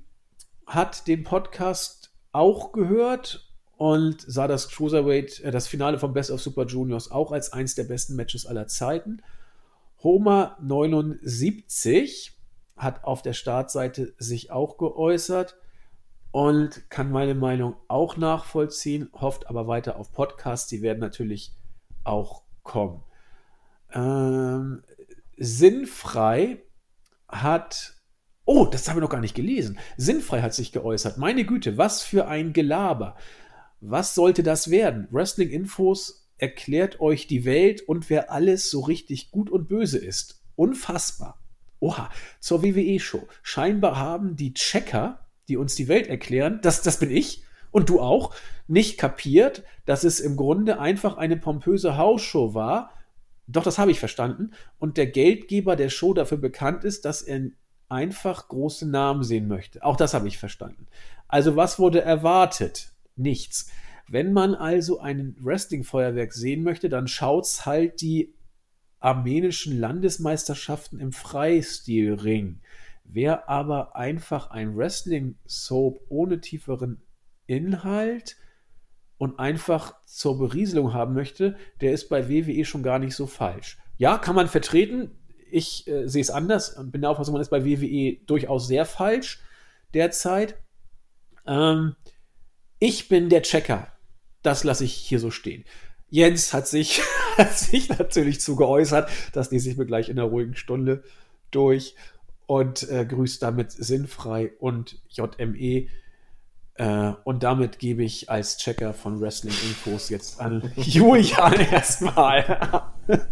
hat den Podcast auch gehört und sah das Cruiserweight, äh, das Finale von Best of Super Juniors auch als eins der besten Matches aller Zeiten. Homer 79 hat auf der Startseite sich auch geäußert und kann meine Meinung auch nachvollziehen, hofft aber weiter auf Podcasts, die werden natürlich auch kommen. Ähm, Sinnfrei hat. Oh, das haben wir noch gar nicht gelesen. Sinnfrei hat sich geäußert. Meine Güte, was für ein Gelaber. Was sollte das werden? Wrestling Infos erklärt euch die Welt und wer alles so richtig gut und böse ist. Unfassbar. Oha, zur WWE-Show. Scheinbar haben die Checker, die uns die Welt erklären, das, das bin ich und du auch, nicht kapiert, dass es im Grunde einfach eine pompöse Hausshow war, doch, das habe ich verstanden. Und der Geldgeber der Show dafür bekannt ist, dass er einfach große Namen sehen möchte. Auch das habe ich verstanden. Also, was wurde erwartet? Nichts. Wenn man also ein Wrestling-Feuerwerk sehen möchte, dann schaut's halt die armenischen Landesmeisterschaften im Freistilring. Wer aber einfach ein Wrestling-Soap ohne tieferen Inhalt und einfach zur Berieselung haben möchte, der ist bei WWE schon gar nicht so falsch. Ja, kann man vertreten. Ich äh, sehe es anders und bin der Auffassung, man ist bei WWE durchaus sehr falsch derzeit. Ähm, ich bin der Checker. Das lasse ich hier so stehen. Jens hat sich, hat sich natürlich zu geäußert. Das lese ich mir gleich in einer ruhigen Stunde durch und äh, grüßt damit sinnfrei und JME. Äh, und damit gebe ich als Checker von Wrestling Infos jetzt an Julian erstmal.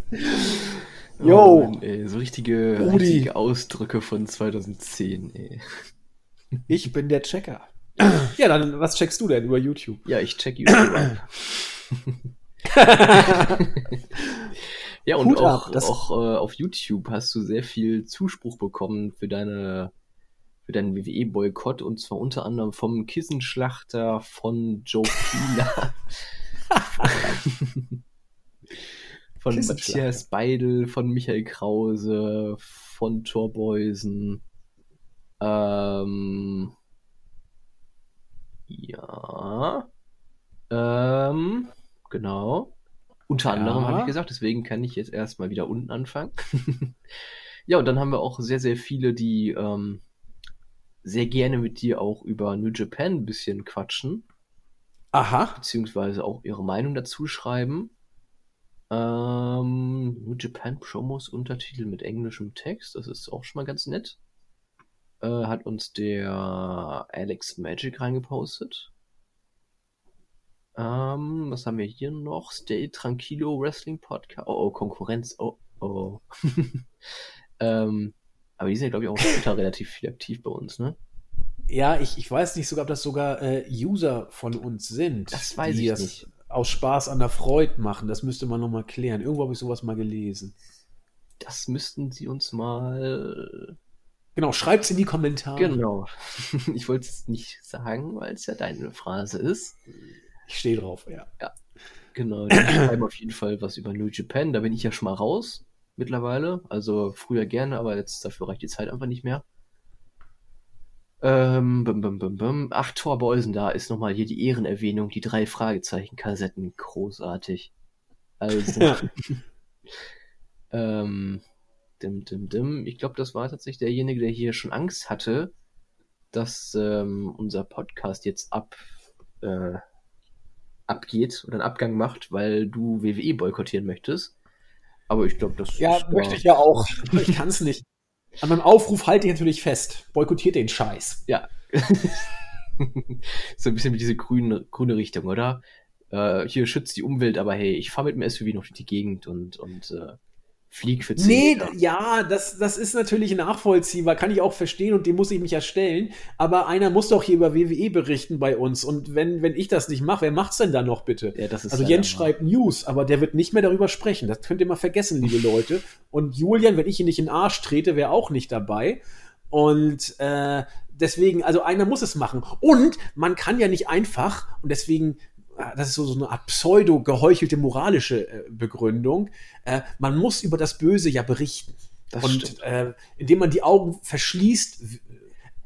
Jo. Oh Mann, ey, so richtige, richtige Ausdrücke von 2010, ey. Ich bin der Checker. Ja, dann was checkst du denn über YouTube? Ja, ich check YouTube. Ja, und Hut auch, ab, auch äh, auf YouTube hast du sehr viel Zuspruch bekommen für deine für deinen WWE-Boykott und zwar unter anderem vom Kissenschlachter von Joe Pila. von Matthias Beidel, von Michael Krause, von Torbeusen. Ähm, ja. Ähm, genau. Unter ja. anderem habe ich gesagt, deswegen kann ich jetzt erstmal wieder unten anfangen. ja, und dann haben wir auch sehr, sehr viele, die ähm, sehr gerne mit dir auch über New Japan ein bisschen quatschen. Aha. Beziehungsweise auch ihre Meinung dazu schreiben. Ähm, New Japan Promos Untertitel mit englischem Text, das ist auch schon mal ganz nett. Äh, hat uns der Alex Magic reingepostet. Ähm, was haben wir hier noch? Stay Tranquilo Wrestling Podcast. Oh, oh, Konkurrenz. Oh, Oh. ähm, aber die sind ja, glaube ich, auch auf Twitter relativ viel aktiv bei uns, ne? Ja, ich, ich weiß nicht sogar, ob das sogar äh, User von uns sind. Das weiß die ich das nicht. aus Spaß an der Freude machen. Das müsste man nochmal klären. Irgendwo habe ich sowas mal gelesen. Das müssten sie uns mal. Genau, schreibt's in die Kommentare. Genau. Ich wollte es nicht sagen, weil es ja deine Phrase ist. Ich stehe drauf, ja. Genau, die schreiben auf jeden Fall was über New Japan. Da bin ich ja schon mal raus mittlerweile. Also früher gerne, aber jetzt dafür reicht die Zeit einfach nicht mehr. Ähm, bum, bum, bum, bum. Ach, Thor Beusen, da ist nochmal hier die Ehrenerwähnung, die drei Fragezeichen-Kassetten. Großartig. Also, Ja. ähm, dim, dim, dim. Ich glaube, das war tatsächlich derjenige, der hier schon Angst hatte, dass ähm, unser Podcast jetzt ab, äh, abgeht oder einen Abgang macht, weil du WWE boykottieren möchtest. Aber ich glaube, das Ja, ist möchte ich ja auch. Ich kann es nicht. An meinem Aufruf halte ich natürlich fest. Boykottiert den Scheiß. Ja. so ein bisschen wie diese grüne, grüne Richtung, oder? Äh, hier schützt die Umwelt, aber hey, ich fahre mit dem SUV noch durch die Gegend und, und äh, flieg für 10 Nee, Meter. ja, das, das ist natürlich nachvollziehbar, kann ich auch verstehen und dem muss ich mich ja stellen. Aber einer muss doch hier über WWE berichten bei uns. Und wenn, wenn ich das nicht mache, wer macht's denn da noch bitte? Ja, das ist Also Jens wahr. schreibt News, aber der wird nicht mehr darüber sprechen. Das könnt ihr mal vergessen, liebe Leute. Und Julian, wenn ich ihn nicht in den Arsch trete, wäre auch nicht dabei. Und äh, deswegen, also einer muss es machen. Und man kann ja nicht einfach, und deswegen, das ist so, so eine Art pseudo-geheuchelte moralische äh, Begründung, äh, man muss über das Böse ja berichten. Das und äh, indem man die Augen verschließt,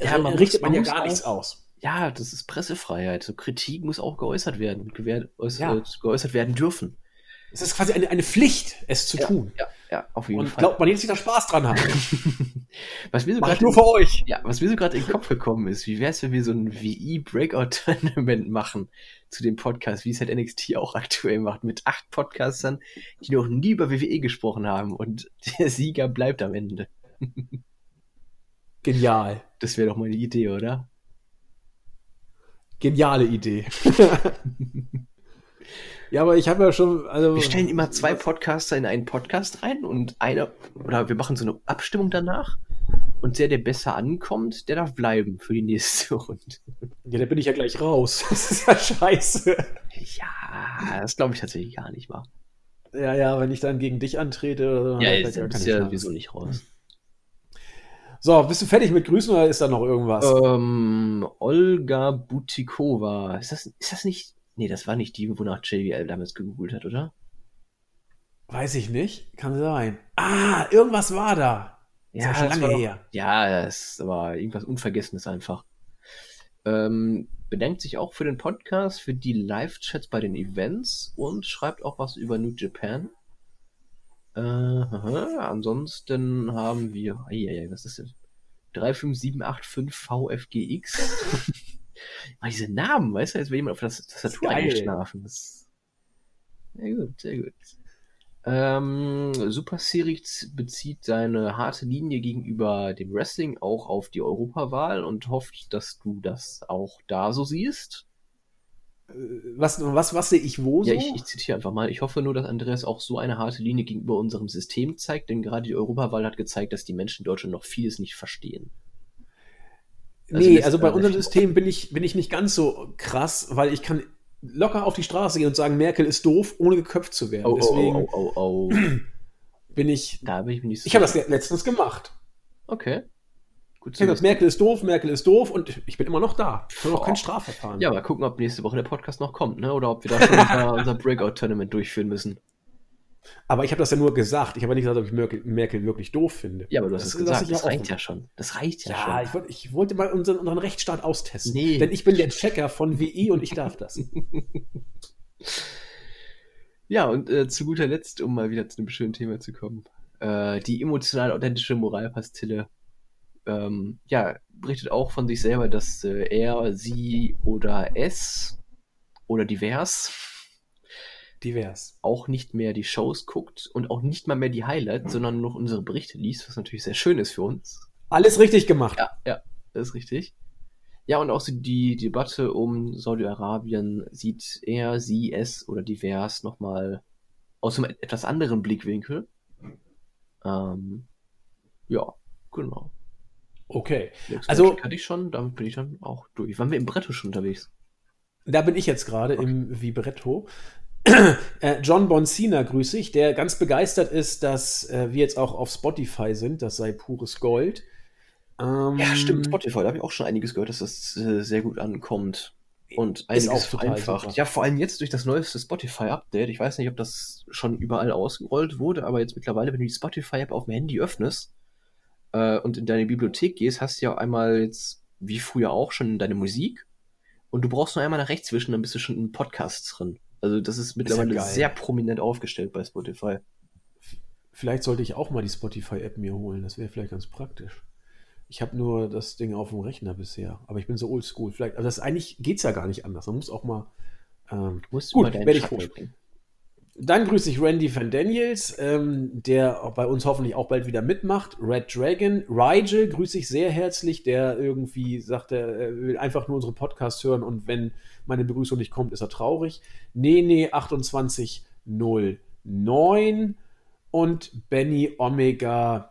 Ja, man richtet muss- man, man ja gar nichts aus. Ja, das ist Pressefreiheit. So Kritik muss auch geäußert werden und äuß- Ja. äh, geäußert werden dürfen. Es ist quasi eine, eine Pflicht, es zu tun. Ja, ja, auf jeden Und Fall. glaubt man jetzt wieder Spaß dran haben. was mir so gerade nur für euch. Ja, was mir so gerade in den Kopf gekommen ist, wie wäre es, wenn wir so ein VE-Breakout-Tournament machen zu dem Podcast, wie es halt NXT auch aktuell macht, mit acht Podcastern, die noch nie über WWE gesprochen haben und der Sieger bleibt am Ende. Genial. Das wäre doch mal eine Idee, oder? Geniale Idee. ja, aber ich habe ja schon. Also, Wir stellen immer zwei Podcaster in einen Podcast rein und einer, oder wir machen so eine Abstimmung danach und der, der besser ankommt, der darf bleiben für die nächste Runde. Ja, da bin ich ja gleich raus. Das ist ja scheiße. Ja, das glaube ich tatsächlich gar nicht mal. Ja, ja, wenn ich dann gegen dich antrete oder so. dann Ja, jetzt gar bist ja sowieso nicht raus. So, bist du fertig mit Grüßen oder ist da noch irgendwas? Ähm, Olga Butikova. Ist das, ist das nicht. Nee, das war nicht die, wonach JBL damals gegoogelt hat, oder? Weiß ich nicht. Kann sein. Ah, irgendwas war da. Ist ja schon das lange war doch- her. Ja, das war irgendwas Unvergessenes einfach. Ähm, bedankt sich auch für den Podcast, für die Live-Chats bei den Events und schreibt auch was über New Japan. Äh, ansonsten haben wir. Eieiei, was ist das? 35785 VFGX. Mal diese Namen, weißt du, als wäre jemand auf das Tastatur. Das sehr gut, sehr gut. Ähm, Super Series bezieht seine harte Linie gegenüber dem Wrestling auch auf die Europawahl und hofft, dass du das auch da so siehst. Was, was, was sehe ich wo so? Ja, ich, ich zitiere einfach mal. Ich hoffe nur, dass Andreas auch so eine harte Linie gegenüber unserem System zeigt, denn gerade die Europawahl hat gezeigt, dass die Menschen in Deutschland noch vieles nicht verstehen. Also nee, also bei er unserem System bin ich, bin ich nicht ganz so krass, weil ich kann locker auf die Straße gehen und sagen, Merkel ist doof, ohne geköpft zu werden. Oh, Deswegen oh, oh, oh, oh. bin ich. Da bin ich nicht so Ich habe das letztens gemacht. Okay. Gut Ich habe gesagt. Merkel ist doof, Merkel ist doof und ich bin immer noch da. Ich habe noch kein Strafverfahren. Ja, mal gucken, ob nächste Woche der Podcast noch kommt, ne? Oder ob wir da schon unser, unser Breakout-Tournament durchführen müssen. Aber ich habe das ja nur gesagt. Ich habe nicht gesagt, ob ich Merkel, Merkel wirklich doof finde. Ja, aber du hast es gesagt, ich das ja reicht ja schon. Das reicht ja, Ja, schon. ich, wollt, ich wollte mal unseren, unseren Rechtsstaat austesten. Nee. Denn ich bin der Checker von WI und ich darf das. Ja, und äh, zu guter Letzt, um mal wieder zu einem schönen Thema zu kommen, äh, die emotional authentische Moralpastille, ähm, ja, berichtet auch von sich selber, dass äh, er, sie oder es oder divers Divers. auch nicht mehr die Shows guckt und auch nicht mal mehr die Highlights, sondern nur noch unsere Berichte liest, was natürlich sehr schön ist für uns. Alles richtig gemacht. Ja, ja, das ist richtig. Ja, und auch so die Debatte um Saudi-Arabien sieht er, sie, es oder divers nochmal aus einem etwas anderen Blickwinkel. Ähm, ja, genau. Okay. Also- hatte ich schon, damit bin ich dann auch durch. Waren wir im Bretto schon unterwegs? Da bin ich jetzt gerade im Vibretto. Äh, John Bonsina grüße ich, der ganz begeistert ist, dass äh, wir jetzt auch auf Spotify sind. Das sei pures Gold. Ähm, Ja, stimmt. Spotify, da habe ich auch schon einiges gehört, dass das äh, sehr gut ankommt. Und Ist einiges auch total vereinfacht. super. Ja, vor allem jetzt durch das neueste Spotify-Update. Ich weiß nicht, ob das schon überall ausgerollt wurde, aber jetzt mittlerweile, wenn du die Spotify-App auf dem Handy öffnest äh, und in deine Bibliothek gehst, hast du ja einmal jetzt, wie früher auch, schon deine Musik. Und du brauchst nur einmal nach rechts wischen, dann bist du schon in Podcasts drin. Also das ist mittlerweile geil. sehr prominent aufgestellt bei Spotify. Vielleicht sollte ich auch mal die Spotify-App mir holen. Das wäre vielleicht ganz praktisch. Ich habe nur das Ding auf dem Rechner bisher. Aber ich bin so oldschool. Vielleicht, also das eigentlich geht es ja gar nicht anders. Man muss auch mal. Ähm, musst Gut, werde ich Schatten holen. springen. Dann grüße ich Randy Van Daniels, ähm, der bei uns hoffentlich auch bald wieder mitmacht. Red Dragon. Rigel grüße ich sehr herzlich, der irgendwie sagt, er will einfach nur unsere Podcasts hören und wenn meine Begrüßung nicht kommt, ist er traurig. Nene 2809 und Benny Omega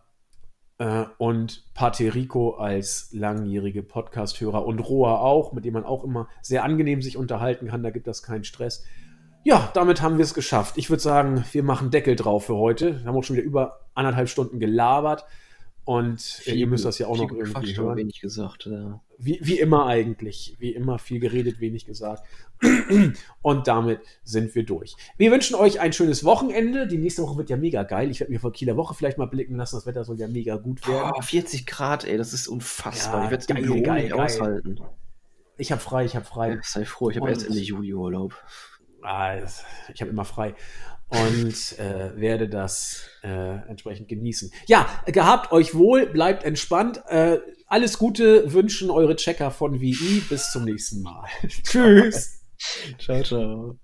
äh, und Paterico als langjährige Podcast-Hörer und Roa auch, mit dem man auch immer sehr angenehm sich unterhalten kann, da gibt das keinen Stress. Ja, damit haben wir es geschafft. Ich würde sagen, wir machen Deckel drauf für heute. Wir haben auch schon wieder über anderthalb Stunden gelabert. Und äh, ihr müsst das ja auch noch irgendwie hören. wenig gesagt. Ja. Wie, wie immer eigentlich. Wie immer viel geredet, wenig gesagt. Und damit sind wir durch. Wir wünschen euch ein schönes Wochenende. Die nächste Woche wird ja mega geil. Ich werde mir vor Kieler Woche vielleicht mal blicken lassen. Das Wetter soll ja mega gut werden. Boah, 40 Grad, ey, das ist unfassbar. Ja, ich werde es geil, geil, geil. aushalten. Ich habe frei, ich habe frei. Ja, sei froh, ich habe erst Ende Juli Urlaub. Ah, ich habe immer frei und äh, werde das äh, entsprechend genießen. Ja, gehabt euch wohl, bleibt entspannt. Äh, alles Gute wünschen eure Checker von VI. Bis zum nächsten Mal. Tschüss. Ciao, ciao.